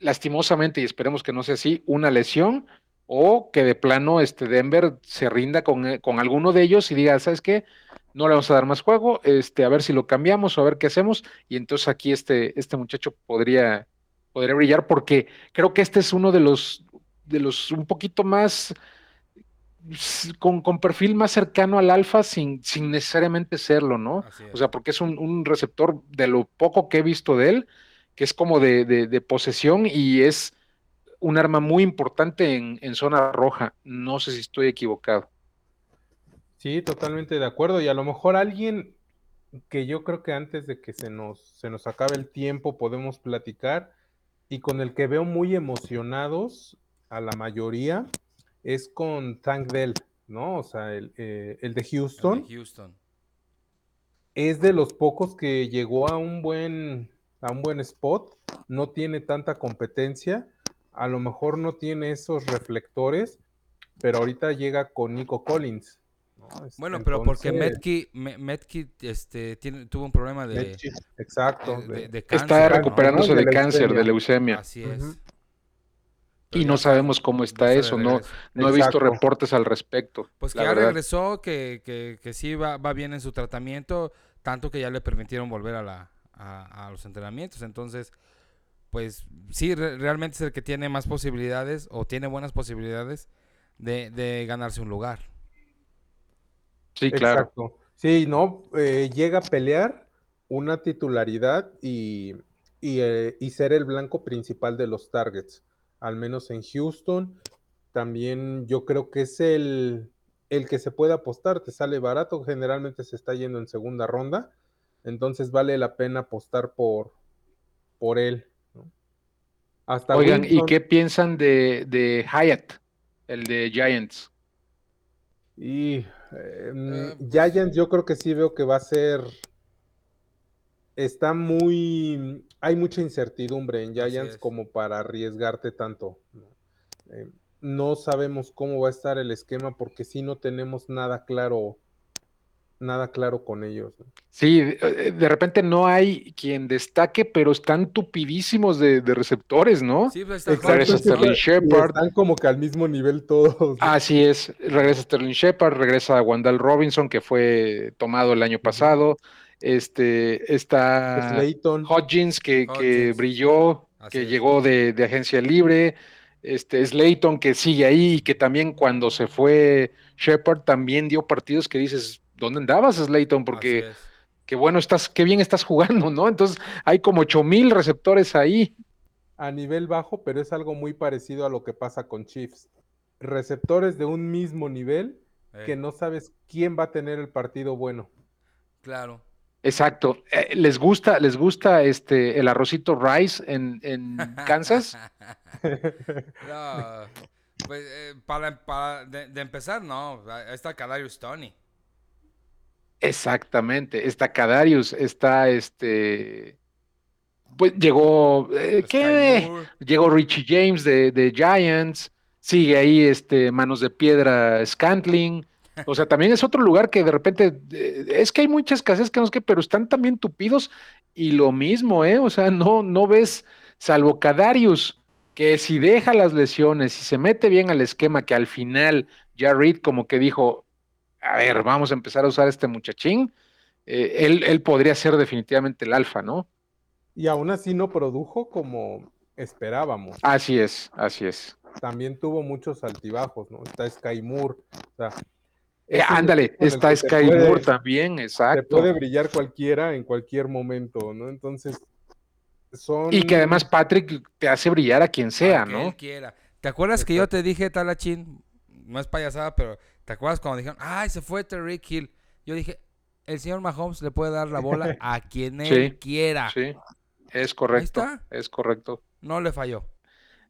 lastimosamente, y esperemos que no sea así, una lesión o que de plano este Denver se rinda con, eh, con alguno de ellos y diga, ¿sabes qué? No le vamos a dar más juego, este, a ver si lo cambiamos o a ver qué hacemos. Y entonces aquí este, este muchacho podría, podría brillar porque creo que este es uno de los, de los un poquito más con, con perfil más cercano al alfa sin, sin necesariamente serlo, ¿no? O sea, porque es un, un receptor de lo poco que he visto de él, que es como de, de- de posesión y es un arma muy importante en, en zona roja. No sé si estoy equivocado. Sí, totalmente de acuerdo. Y a lo mejor alguien que yo creo que antes de que se nos, se nos acabe el tiempo podemos platicar y con el que veo muy emocionados a la mayoría es con Tank Dell, ¿no? O sea, el, eh, el de El Houston de Houston. es de los pocos que llegó a un buen, a un buen spot, no tiene tanta competencia, a lo mejor no tiene esos reflectores, pero ahorita llega con Nico Collins. Bueno, pero porque Metki, Me- Metki este, tiene, tuvo un problema de, Metchi, exacto. de- de- de- de Está cáncer, ¿no? recuperándose ¿no? de De cáncer, de leucemia. Así es. Y no sabemos cómo está eso, no, no he visto reportes al respecto. Pues que ya verdad. regresó, que, que, que sí va, va bien en su tratamiento, tanto que ya le permitieron volver a, la, a, a los entrenamientos. Entonces, pues sí, re- realmente es el que tiene más posibilidades o tiene buenas posibilidades de, de ganarse un lugar. Sí, claro. Exacto. Sí, no, eh, llega a pelear una titularidad y, y, eh, y ser el blanco principal de los targets, al menos en Houston. También yo creo que es el, el que se puede apostar, te sale barato, generalmente se está yendo en segunda ronda, entonces vale la pena apostar por, por él. ¿no? Hasta Oigan, ¿y qué piensan de, de Hyatt, el de Giants? Y eh, Eh, Giants, yo creo que sí veo que va a ser. Está muy. Hay mucha incertidumbre en Giants como para arriesgarte tanto. ¿no? Eh, no sabemos cómo va a estar el esquema porque sí no tenemos nada claro. Nada claro con ellos. ¿no? Sí, de, de repente no hay quien destaque, pero están tupidísimos de, de receptores, ¿no? Sí, pues está. Regresa Sterling Shepard. Están como que al mismo nivel todos. ¿no? Así es, regresa Sterling Shepard, regresa Wandal Robinson, que fue tomado el año pasado. Este, está Slayton. Hodgins, que, que brilló, Así que es. llegó de, de agencia libre. Este, Slayton, que sigue ahí y que también cuando se fue Shepard también dio partidos que dices, ¿dónde andabas, Slayton? Porque qué bueno estás, qué bien estás jugando, ¿no? Entonces hay como ocho mil receptores ahí. a nivel bajo, pero es algo muy parecido a lo que pasa con Chiefs. Receptores de un mismo nivel Eh, que no sabes quién va a tener el partido bueno. Claro. Exacto. Eh, ¿Les gusta, les gusta este el arrocito rice en, en Kansas? No, pues eh, para, para de, de empezar, no. Está Kadarius Tony. Exactamente. Está Kadarius, está este. Pues llegó. eh, ¿Qué? Llegó Richie James de, de Giants. Sigue ahí este Manos de Piedra Scantling. O sea, también es otro lugar que de repente. eh, es que hay mucha escasez que no sé qué, pero están también tupidos. Y lo mismo, ¿eh? O sea, no, no ves, salvo Kadarius, que si deja las lesiones y se mete bien al esquema, que al final ya Reed como que dijo, a ver, vamos a empezar a usar este muchachín, eh, él, él podría ser definitivamente el alfa, ¿no? Y aún así no produjo como esperábamos. Así es, así es. También tuvo muchos altibajos, ¿no? Está Sky Moore. O sea, Eh, ándale, está Sky puede- Moore también, te exacto. puede brillar cualquiera en cualquier momento, ¿no? Entonces, son... Y que además Patrick te hace brillar a quien sea, ¿no? quiera. ¿Te acuerdas que yo te dije, Talachín? No es payasada, pero ¿te acuerdas cuando dijeron, ay, se fue Terry Hill? Yo dije, el señor Mahomes le puede dar la bola a quien él Sí, quiera. Sí, es correcto, está. es correcto. No le falló.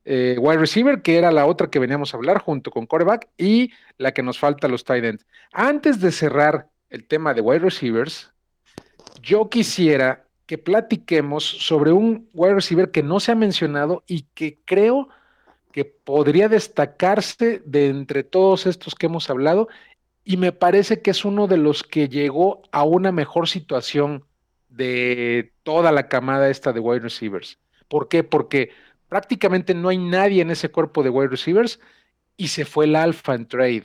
Eh, wide receiver, que era la otra que veníamos a hablar junto con coreback, y la que nos falta los tight ends. Antes de cerrar el tema de wide receivers, yo quisiera que platiquemos sobre un wide receiver que no se ha mencionado y que creo que podría destacarse de entre todos estos que hemos hablado, y me parece que es uno de los que llegó a una mejor situación de toda la camada esta de wide receivers. ¿Por qué? Porque prácticamente no hay nadie en ese cuerpo de wide receivers y se fue el alfa en trade.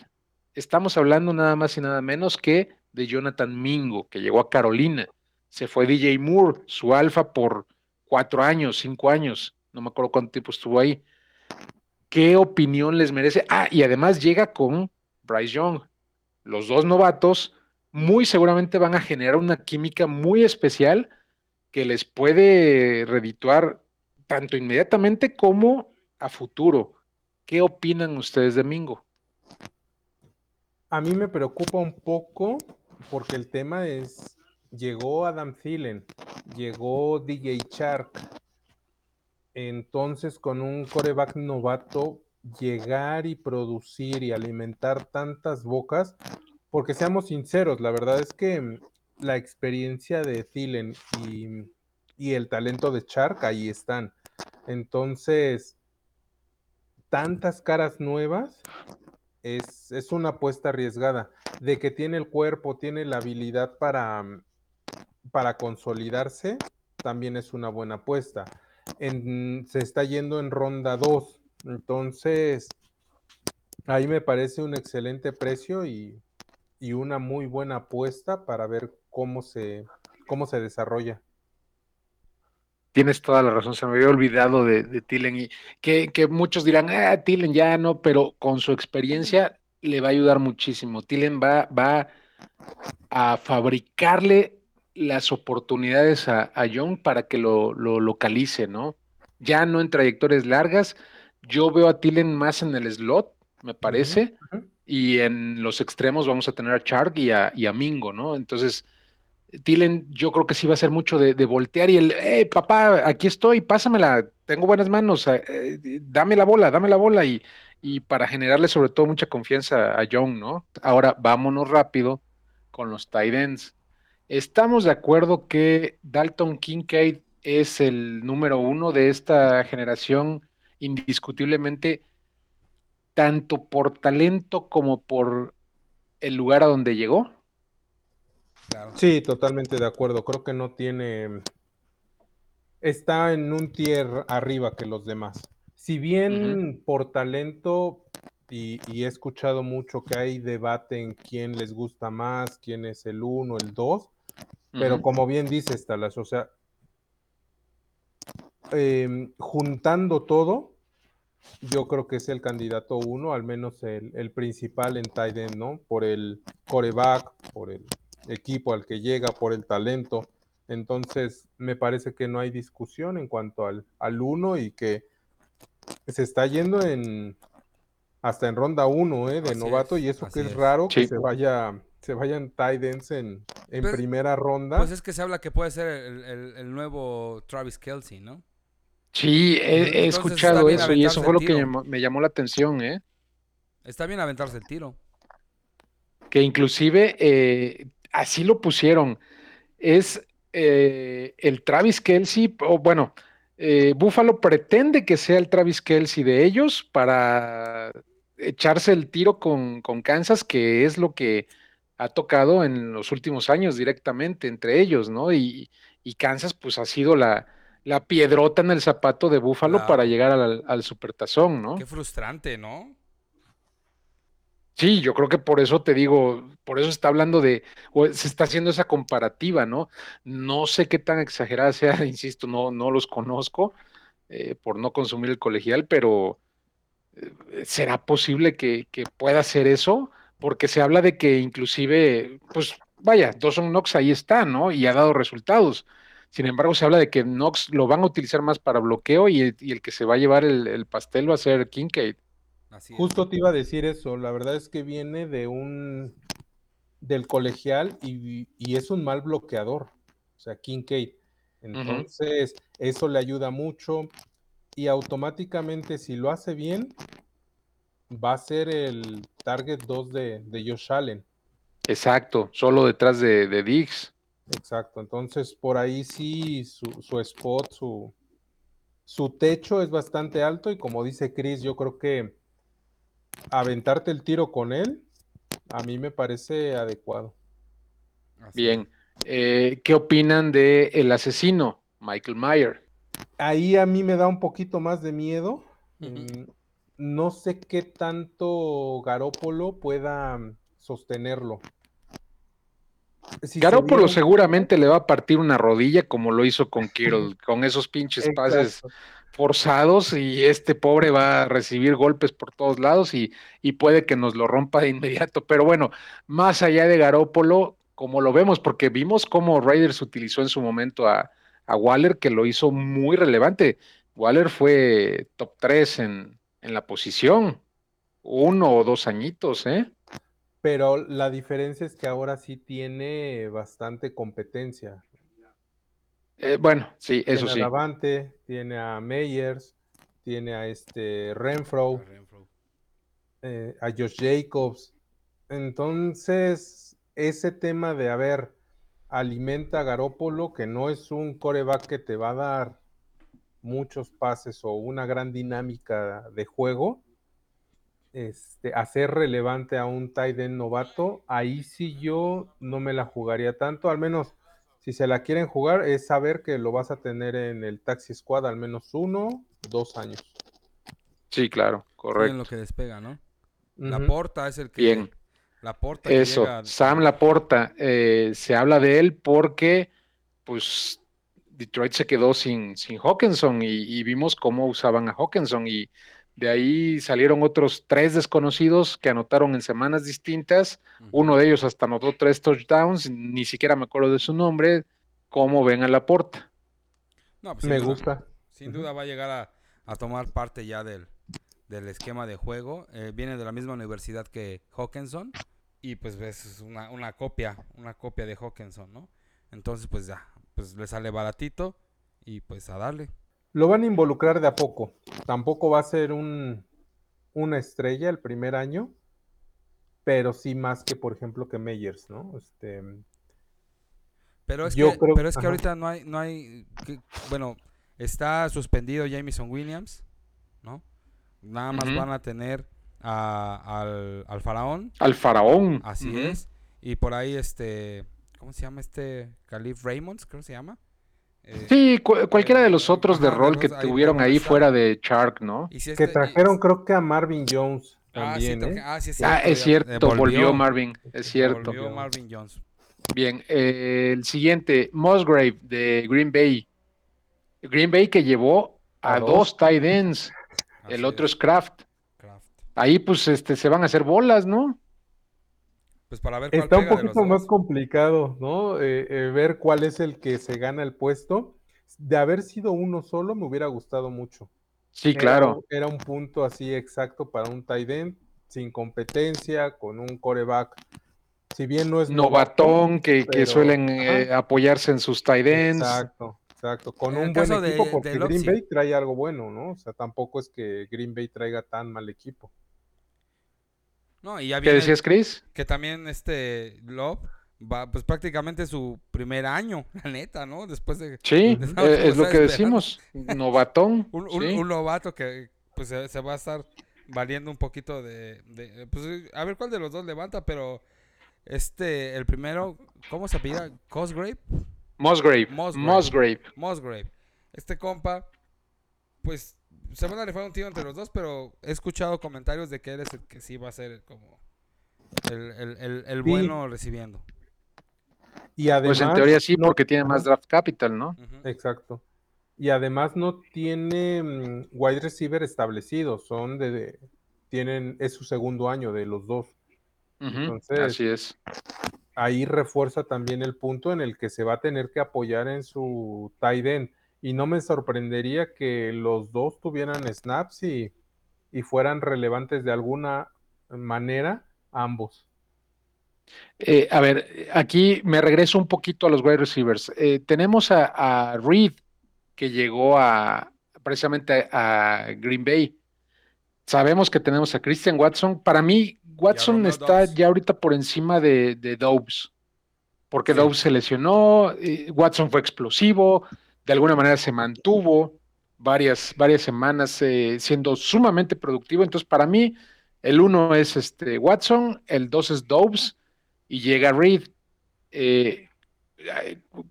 Estamos hablando nada más y nada menos que de Jonathan Mingo, que llegó a Carolina. Se fue DJ Moore, su alfa por cuatro años, cinco años, no me acuerdo cuánto tiempo estuvo ahí. ¿Qué opinión les merece? Ah, y además llega con Bryce Young. Los dos novatos muy seguramente van a generar una química muy especial que les puede redituar tanto inmediatamente como a futuro. ¿Qué opinan ustedes de Mingo? A mí me preocupa un poco porque el tema es llegó Adam Thielen, llegó DJ Shark. Entonces, con un coreback novato, llegar y producir y alimentar tantas bocas, porque seamos sinceros, la verdad es que la experiencia de Thielen y, y el talento de Shark ahí están. Entonces, tantas caras nuevas es, es, una apuesta arriesgada. De que tiene el cuerpo, tiene la habilidad para, para consolidarse, también es una buena apuesta. Se está yendo en ronda 2. Entonces, ahí me parece un excelente precio y, y, una muy buena apuesta para ver cómo se, cómo se desarrolla. Tienes toda la razón, se me había olvidado de, de Tillen y que, que, muchos dirán, ah, Tillen ya no, pero con su experiencia le va a ayudar muchísimo. Tillen va, va a fabricarle las oportunidades a, a Young para que lo, lo, localice, ¿no? Ya no en trayectorias largas, yo veo a Tillen más en el slot, me parece, uh -huh. y en los extremos vamos a tener a Chark y a, y a Mingo, ¿no? Entonces, Tillen, yo creo que sí va a ser mucho de, de voltear y el, hey, papá, aquí estoy, pásamela, tengo buenas manos, eh, dame la bola, dame la bola y, y, para generarle sobre todo mucha confianza a Young, ¿no? Ahora vámonos rápido con los tight ends. Estamos de acuerdo que Dalton Kincaid es el número uno de esta generación, indiscutiblemente, tanto por talento como por el lugar a donde llegó. Claro. Sí, totalmente de acuerdo. Creo que no tiene. Está en un tier arriba que los demás. Si bien uh -huh. por talento, y, y, he escuchado mucho que hay debate en quién les gusta más, quién es el uno, el dos, pero uh -huh. como bien dices, Talas, o sea, eh, juntando todo, yo creo que es el candidato uno, al menos el, el principal en tight end, ¿no? Por el coreback, por el equipo al que llega, por el talento. Entonces, me parece que no hay discusión en cuanto al, al uno y que se está yendo en hasta en ronda uno ¿eh? de así novato, es, y eso que es, es, raro sí. que se vaya se vayan tight ends en, en pues, primera ronda. Pues es que se habla que puede ser el, el, el nuevo Travis Kelsey, ¿no? Sí, he, he escuchado eso y eso fue lo que me llamó la atención, ¿eh? Está bien aventarse el tiro. Que inclusive eh, así lo pusieron. Es eh, el Travis Kelsey, o bueno, eh, Buffalo pretende que sea el Travis Kelsey de ellos para echarse el tiro con, con Kansas, que es lo que ha tocado en los últimos años directamente entre ellos, ¿no? Y, y Kansas pues ha sido la, la, piedrota en el zapato de Buffalo claro. para llegar al, al supertazón, ¿no? Qué frustrante, ¿no? Sí, yo creo que por eso te digo, por eso está hablando de, o se está haciendo esa comparativa, ¿no? No sé qué tan exagerada sea, insisto, no, no los conozco eh, por no consumir el colegial, pero eh, ¿será posible que, que, pueda hacer eso? Porque se habla de que inclusive, pues vaya, Dawson Knox ahí está, ¿no? Y ha dado resultados. Sin embargo, se habla de que Knox lo van a utilizar más para bloqueo y el, que se va a llevar el, el pastel va a ser Kincaid. Justo te iba a decir eso, la verdad es que viene de un del colegial y, y es un mal bloqueador, o sea, Kincaid. Entonces, uh -huh. eso le ayuda mucho y automáticamente si lo hace bien, va a ser el target 2 de, de Josh Allen. Exacto, solo detrás de, de Diggs. Exacto, entonces por ahí sí su, su spot, su, su techo es bastante alto y como dice Chris, yo creo que aventarte el tiro con él, a mí me parece adecuado. Bien, eh, ¿qué opinan de El Asesino, Michael Mayer? Ahí a mí me da un poquito más de miedo. Uh -huh. No sé qué tanto Garópolo pueda sostenerlo. Si Garópolo se seguramente le va a partir una rodilla como lo hizo con Kittle, con esos pinches pases forzados y este pobre va a recibir golpes por todos lados y, y, puede que nos lo rompa de inmediato. Pero bueno, más allá de Garópolo, como lo vemos, porque vimos cómo Raiders utilizó en su momento a, a Waller, que lo hizo muy relevante. Waller fue top 3 en, en la posición, uno o dos añitos, ¿eh? Pero la diferencia es que ahora sí tiene bastante competencia. Eh, bueno, sí, eso tiene sí. a Davante, tiene a Meyers, tiene a este Renfro, eh, a Josh Jacobs. Entonces, ese tema de, a ver, alimenta a Garópolo, que no es un coreback que te va a dar muchos pases o una gran dinámica de juego, este, hacer relevante a un tight end novato, ahí sí yo no me la jugaría tanto, al menos si se la quieren jugar, es saber que lo vas a tener en el Taxi Squad al menos uno, dos años. Sí, claro, correcto. en lo que despega, ¿no? La porta es el que. Bien. La porta Eso, llega- Sam Laporta, eh, se habla de él porque, pues, Detroit se quedó sin, sin Hawkinson y, y vimos cómo usaban a Hawkinson y de ahí salieron otros tres desconocidos que anotaron en semanas distintas. Uno de ellos hasta anotó tres touchdowns, ni siquiera me acuerdo de su nombre. ¿Cómo ven a Laporta? No, pues, sin Me duda, gusta. Sin duda va a llegar a, a tomar parte ya del, del esquema de juego. Eh, viene de la misma universidad que Hawkinson. Y pues es una, una copia, una copia de Hawkinson, ¿no? Entonces, pues ya, pues le sale baratito y pues a darle. Lo van a involucrar de a poco. Tampoco va a ser un, una estrella el primer año, pero sí más que, por ejemplo, que Meyers, ¿no? Este, Pero es Yo que, creo- pero es que ajá. ahorita no hay, no hay, que- bueno, está suspendido Jameson Williams, ¿no? Nada más van a tener a- al, al faraón, Al faraón. así es, y por ahí este, ¿cómo se llama este? Calif Raymonds, creo que se llama. Eh, Sí, cu- cualquiera de los eh, otros de rol que tuvieron ahí fuera de Shark, ¿no? y si que este- y- trajeron creo que a Marvin Jones ah, sí, también, traje- ¿eh? ah, sí, es Ah, cierto, es ya- cierto, eh, volvió, Marvin, es cierto. Volvió Marvin Jones. Bien, eh, el siguiente, Musgrave de Green Bay. Green Bay que llevó a, A dos. dos. tight ends, el otro es, es Kraft. Kraft. Ahí pues este se van a hacer bolas, ¿no? Pues para ver cuál Está un de los poquito más dos. complicado, ¿no? Eh, eh, ver cuál es el que se gana el puesto. De haber sido uno solo, me hubiera gustado mucho. Sí, claro. Era un punto así exacto para un tight end, sin competencia, con un coreback. Si bien no es Novatón que, que pero- suelen eh, apoyarse en sus tight ends. Exacto, exacto. Con En un buen de- equipo, de porque Love, Green. Bay trae algo bueno, ¿no? O sea, tampoco es que Green Bay traiga tan mal equipo. No, y ya ¿Qué decías, Chris? que también este Love va pues prácticamente su primer año, la neta, ¿no? Después de Sí, eh, es lo que esperando. decimos. Novatón. un, un- sí. un novato que pues se, se va a estar valiendo un poquito de, de- pues a ver cuál de los dos levanta, pero este el primero, ¿cómo se apellida? Cosgrave, Musgrave. Musgrave. Musgrave. Musgrave. Este compa pues se van a rifar un tiro entre los dos, pero he escuchado comentarios de que él es el que sí va a ser como el, el- el- el Sí. bueno recibiendo. Y además, Pues en teoría sí, no- porque tiene más draft capital, ¿no? Exacto. Y además no tiene mm, wide receiver establecido, son de, de- tienen, es su segundo año de los dos. Entonces- Así es. Ahí refuerza también el punto en el que se va a tener que apoyar en su tight end. Y no me sorprendería que los dos tuvieran snaps y, y fueran relevantes de alguna manera ambos. Eh, a ver, aquí me regreso un poquito a los wide receivers. Eh, tenemos a, a Reed, que llegó a precisamente a, a Green Bay. Sabemos que tenemos a Christian Watson. Para mí, Watson está ya ahorita por encima de, de Dobbs, porque Sí. Dobbs se lesionó, eh, Watson fue explosivo, de alguna manera se mantuvo varias, varias semanas eh, siendo sumamente productivo. Entonces, para mí, el uno es este Watson, el dos es Dobbs y llega Reed. Eh,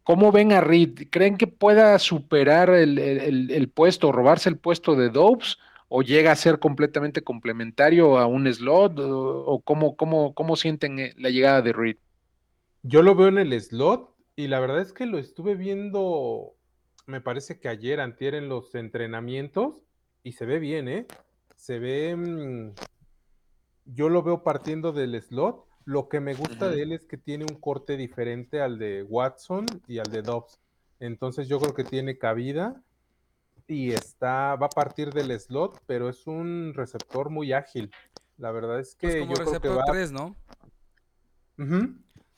¿Cómo ven a Reed? ¿Creen que pueda superar el, el- el- puesto, robarse el puesto de Dobbs? ¿O llega a ser completamente complementario a un slot? ¿O, o cómo, cómo, cómo sienten eh, la llegada de Reed? Yo lo veo en el slot y la verdad es que lo estuve viendo, me parece que ayer, antier en los entrenamientos y se ve bien, ¿eh? Se ve, mm, yo lo veo partiendo del slot. Lo que me gusta de él es que tiene un corte diferente al de Watson y al de Dobbs. Entonces yo creo que tiene cabida y está, va a partir del slot, pero es un receptor muy ágil. La verdad es que Pues como yo creo que receptor va 3, ¿no?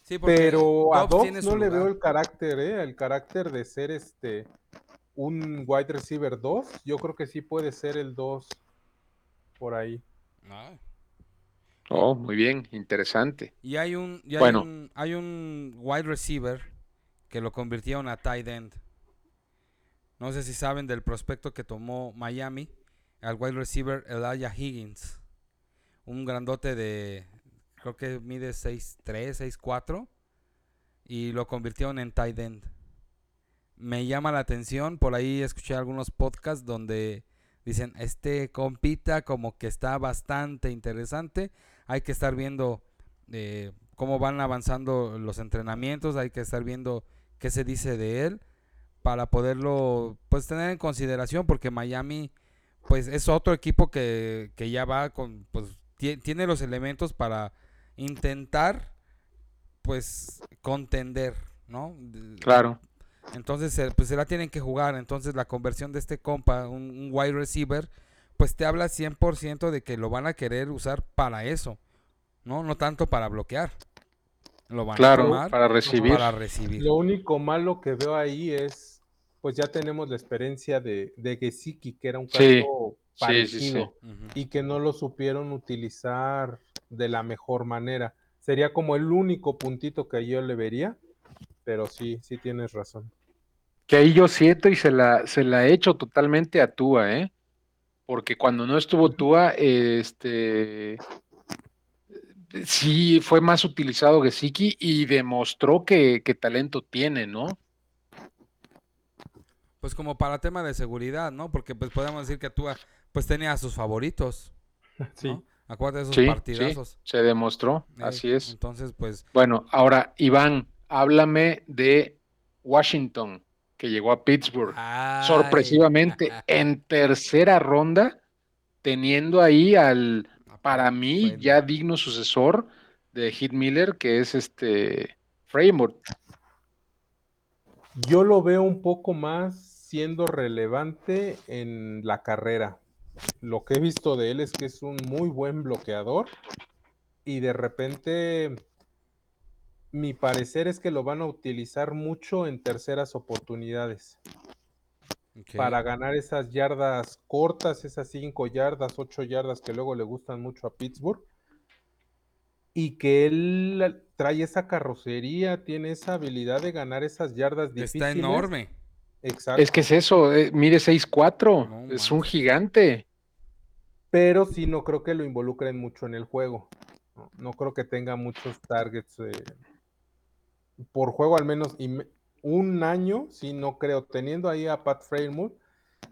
Sí, porque Pero a Dobbs no le veo el carácter, ¿eh? El carácter de ser este un wide receiver 2. Yo creo que sí puede ser el 2 por ahí. Ah, Oh, muy bien, interesante. Y hay un, y hay Bueno. un, hay un wide receiver que lo convirtieron a tight end. No sé si saben del prospecto que tomó Miami, al wide receiver Elijah Higgins. Un grandote de, creo que mide 6'3, 6'4. Y lo convirtieron en tight end. Me llama la atención, por ahí escuché algunos podcasts donde dicen, este compita como que está bastante interesante. Hay que estar viendo eh, cómo van avanzando los entrenamientos, hay que estar viendo qué se dice de él para poderlo pues tener en consideración porque Miami pues es otro equipo que, que ya va con pues tie- tiene los elementos para intentar pues contender, ¿no? Claro. Entonces, eh, pues se la tienen que jugar. Entonces, la conversión de este compa, un, un wide receiver, pues te habla 100% de que lo van a querer usar para eso, ¿no? No tanto para bloquear. Lo van a tomar para recibir. para recibir. Lo único malo que veo ahí es, pues ya tenemos la experiencia de, de Gesicki, que era un caso Sí, sí, sí, parecido sí. Y que no lo supieron utilizar de la mejor manera. Sería como el único puntito que yo le vería, pero sí, sí tienes razón. Que ahí yo siento y se la, se la he hecho totalmente a Tua, ¿eh? Porque cuando no estuvo Tua, este sí fue más utilizado Gesicki y demostró que, que talento tiene, ¿no? Pues como para tema de seguridad, ¿no? Porque pues podemos decir que Tua pues tenía a sus favoritos, Sí. ¿no? Acuérdate de esos Sí, sí, partidazos. se demostró, Eh, así es. Entonces, pues Bueno, ahora, Iván, háblame de Washington, que llegó a Pittsburgh. ay, sorpresivamente en tercera ronda, teniendo ahí al, para mí, Bueno. ya digno sucesor de Hit Miller, que es este Fremont. Yo lo veo un poco más siendo relevante en la carrera. Lo que he visto de él es que es un muy buen bloqueador y de repente mi parecer es que lo van a utilizar mucho en terceras oportunidades para ganar esas yardas cortas, esas 5 yardas, 8 yardas que luego le gustan mucho a Pittsburgh. Y que él trae esa carrocería, tiene esa habilidad de ganar esas yardas difíciles. Está enorme. Exacto. Es que es eso, eh, mide 6'4, No es un gigante. pero sí no creo que lo involucren mucho en el juego. No, no creo que tenga muchos targets eh, por juego, al menos un año, sí, no creo. Teniendo ahí a Pat Freymood,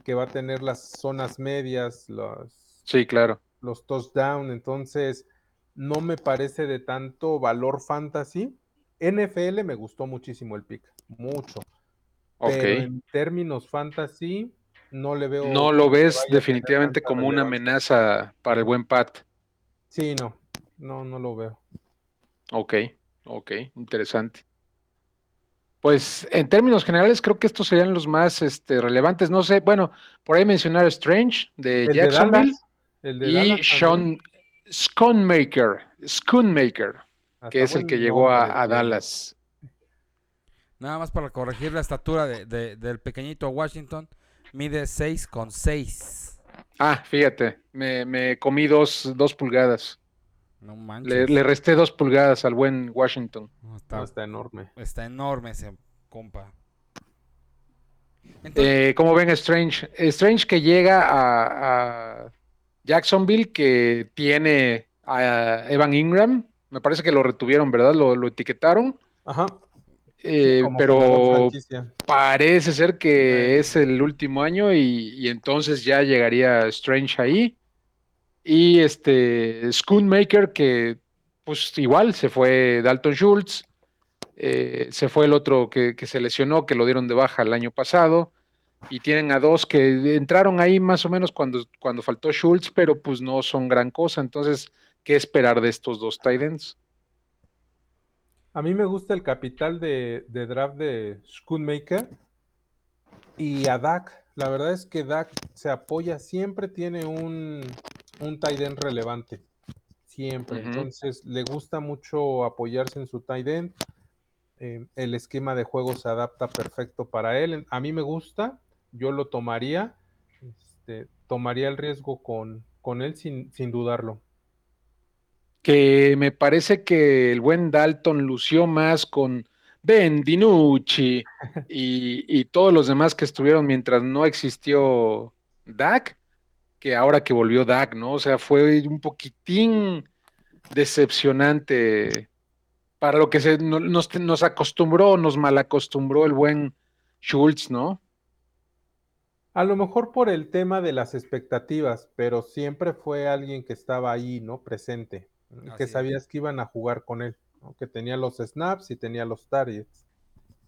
que va a tener las zonas medias, los, Sí, claro. los touchdowns, entonces no me parece de tanto valor fantasy. NFL me gustó muchísimo el pick, mucho. Ok. Pero en términos fantasy, no le veo. No lo ves definitivamente como una amenaza para el buen Pat. Sí, no, no, no lo veo. Ok, ok, interesante. Pues en términos generales creo que estos serían los más este, relevantes. No sé, bueno, por ahí mencionar a Strange de El de Jacksonville Dallas, el de y Dallas Sean Schoonmaker, Schoonmaker, hasta que es el que llegó a, a. Dallas. Nada más para corregir la estatura de- de- del pequeñito Washington. Mide 6 con 6. Ah, fíjate, me, me comí dos, dos pulgadas. No manches. Le, le resté dos pulgadas al buen Washington. No, No, está, está enorme. está enorme ese compa. Entonces, Eh, ¿Cómo ven Strange? Strange que llega a, a Jacksonville, que tiene a Evan Ingram. Me parece que lo retuvieron, ¿verdad? Lo, lo etiquetaron. Ajá. Eh, pero parece ser que es el último año y, y entonces ya llegaría Strange ahí. Y este Schoonmaker, que pues igual se fue Dalton Schultz, eh, se fue el otro que, que se lesionó, que lo dieron de baja el año pasado. Y tienen a dos que entraron ahí más o menos cuando, cuando faltó Schultz, pero pues no son gran cosa. Entonces, ¿qué esperar de estos dos Titans? A mí me gusta el capital de, de draft de Schoonmaker y a Dak. La verdad es que Dak se apoya, siempre tiene un, un tight end relevante. siempre. Entonces le gusta mucho apoyarse en su tight end. Eh, el esquema de juego se adapta perfecto para él. A mí me gusta, yo lo tomaría. Este, tomaría el riesgo con, con él sin, sin dudarlo. Que me parece que el buen Dalton lució más con Ben Dinucci y, y todos los demás que estuvieron mientras no existió Dak, que ahora que volvió Dak, ¿no? O sea, fue un poquitín decepcionante para lo que se, no- nos, nos acostumbró, nos malacostumbró el buen Schultz, ¿no? A lo mejor por el tema de las expectativas, pero siempre fue alguien que estaba ahí, ¿no? Presente, que es. sabías que iban a jugar con él, ¿no? que tenía los snaps y tenía los targets.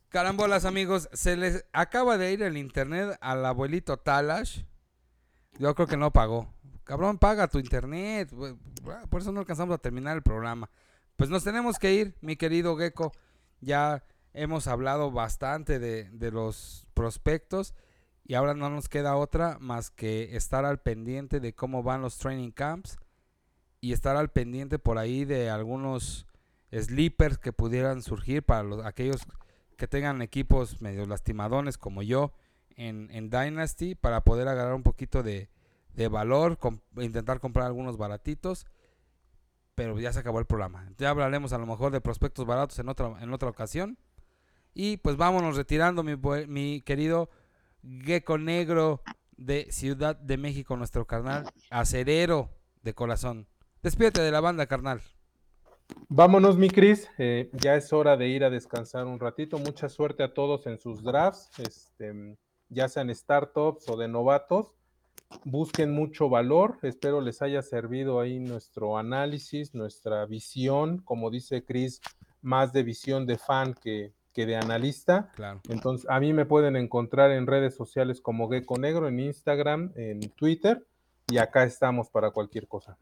Carambolas, amigos, se les acaba de ir el internet al abuelito Talash. Yo creo que no pagó. Cabrón, paga tu internet. güey. Por eso no alcanzamos a terminar el programa. Pues nos tenemos que ir, mi querido Gecko. Ya hemos hablado bastante de, de los prospectos. Y ahora no nos queda otra más que estar al pendiente de cómo van los training camps. Y estar al pendiente por ahí de algunos sleepers que pudieran surgir para los, aquellos que tengan equipos medio lastimadones como yo en, Dynasty para poder agarrar un poquito de, de valor, com- intentar comprar algunos baratitos. Pero ya se acabó el programa. Ya hablaremos a lo mejor de prospectos baratos en otra, en otra ocasión. Y pues vámonos retirando, mi querido Gecko Negro de Ciudad de México, nuestro carnal acerero de corazón. Despídete de la banda, carnal. Vámonos, mi Cris. eh, ya es hora de ir a descansar un ratito. Mucha suerte a todos en sus drafts, este, ya sean startups o de novatos. Busquen mucho valor. Espero les haya servido ahí nuestro análisis, nuestra visión. Como dice Cris, más de visión de fan que, que de analista. Claro. Entonces, a mí me pueden encontrar en redes sociales como Gecko Negro, en Instagram, en Twitter. Y acá estamos para cualquier cosa.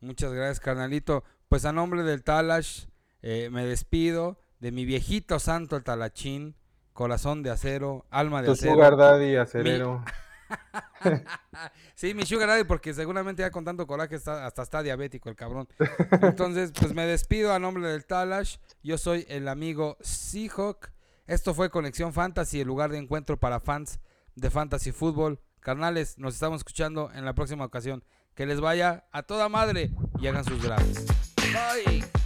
Muchas gracias, carnalito. Pues a nombre del Talash, eh, me despido de mi viejito santo, el Talachín, corazón de acero, alma de Tu acero. sugar daddy acelero. Sí, mi Sugar Daddy, porque seguramente ya con tanto coraje está, hasta está diabético el cabrón. Entonces, pues me despido a nombre del Talash. Yo soy el amigo Seahawk. Esto fue Conexión Fantasy, el lugar de encuentro para fans de Fantasy Fútbol. Carnales, nos estamos escuchando en la próxima ocasión. Que les vaya a toda madre y hagan sus drafts. Bye.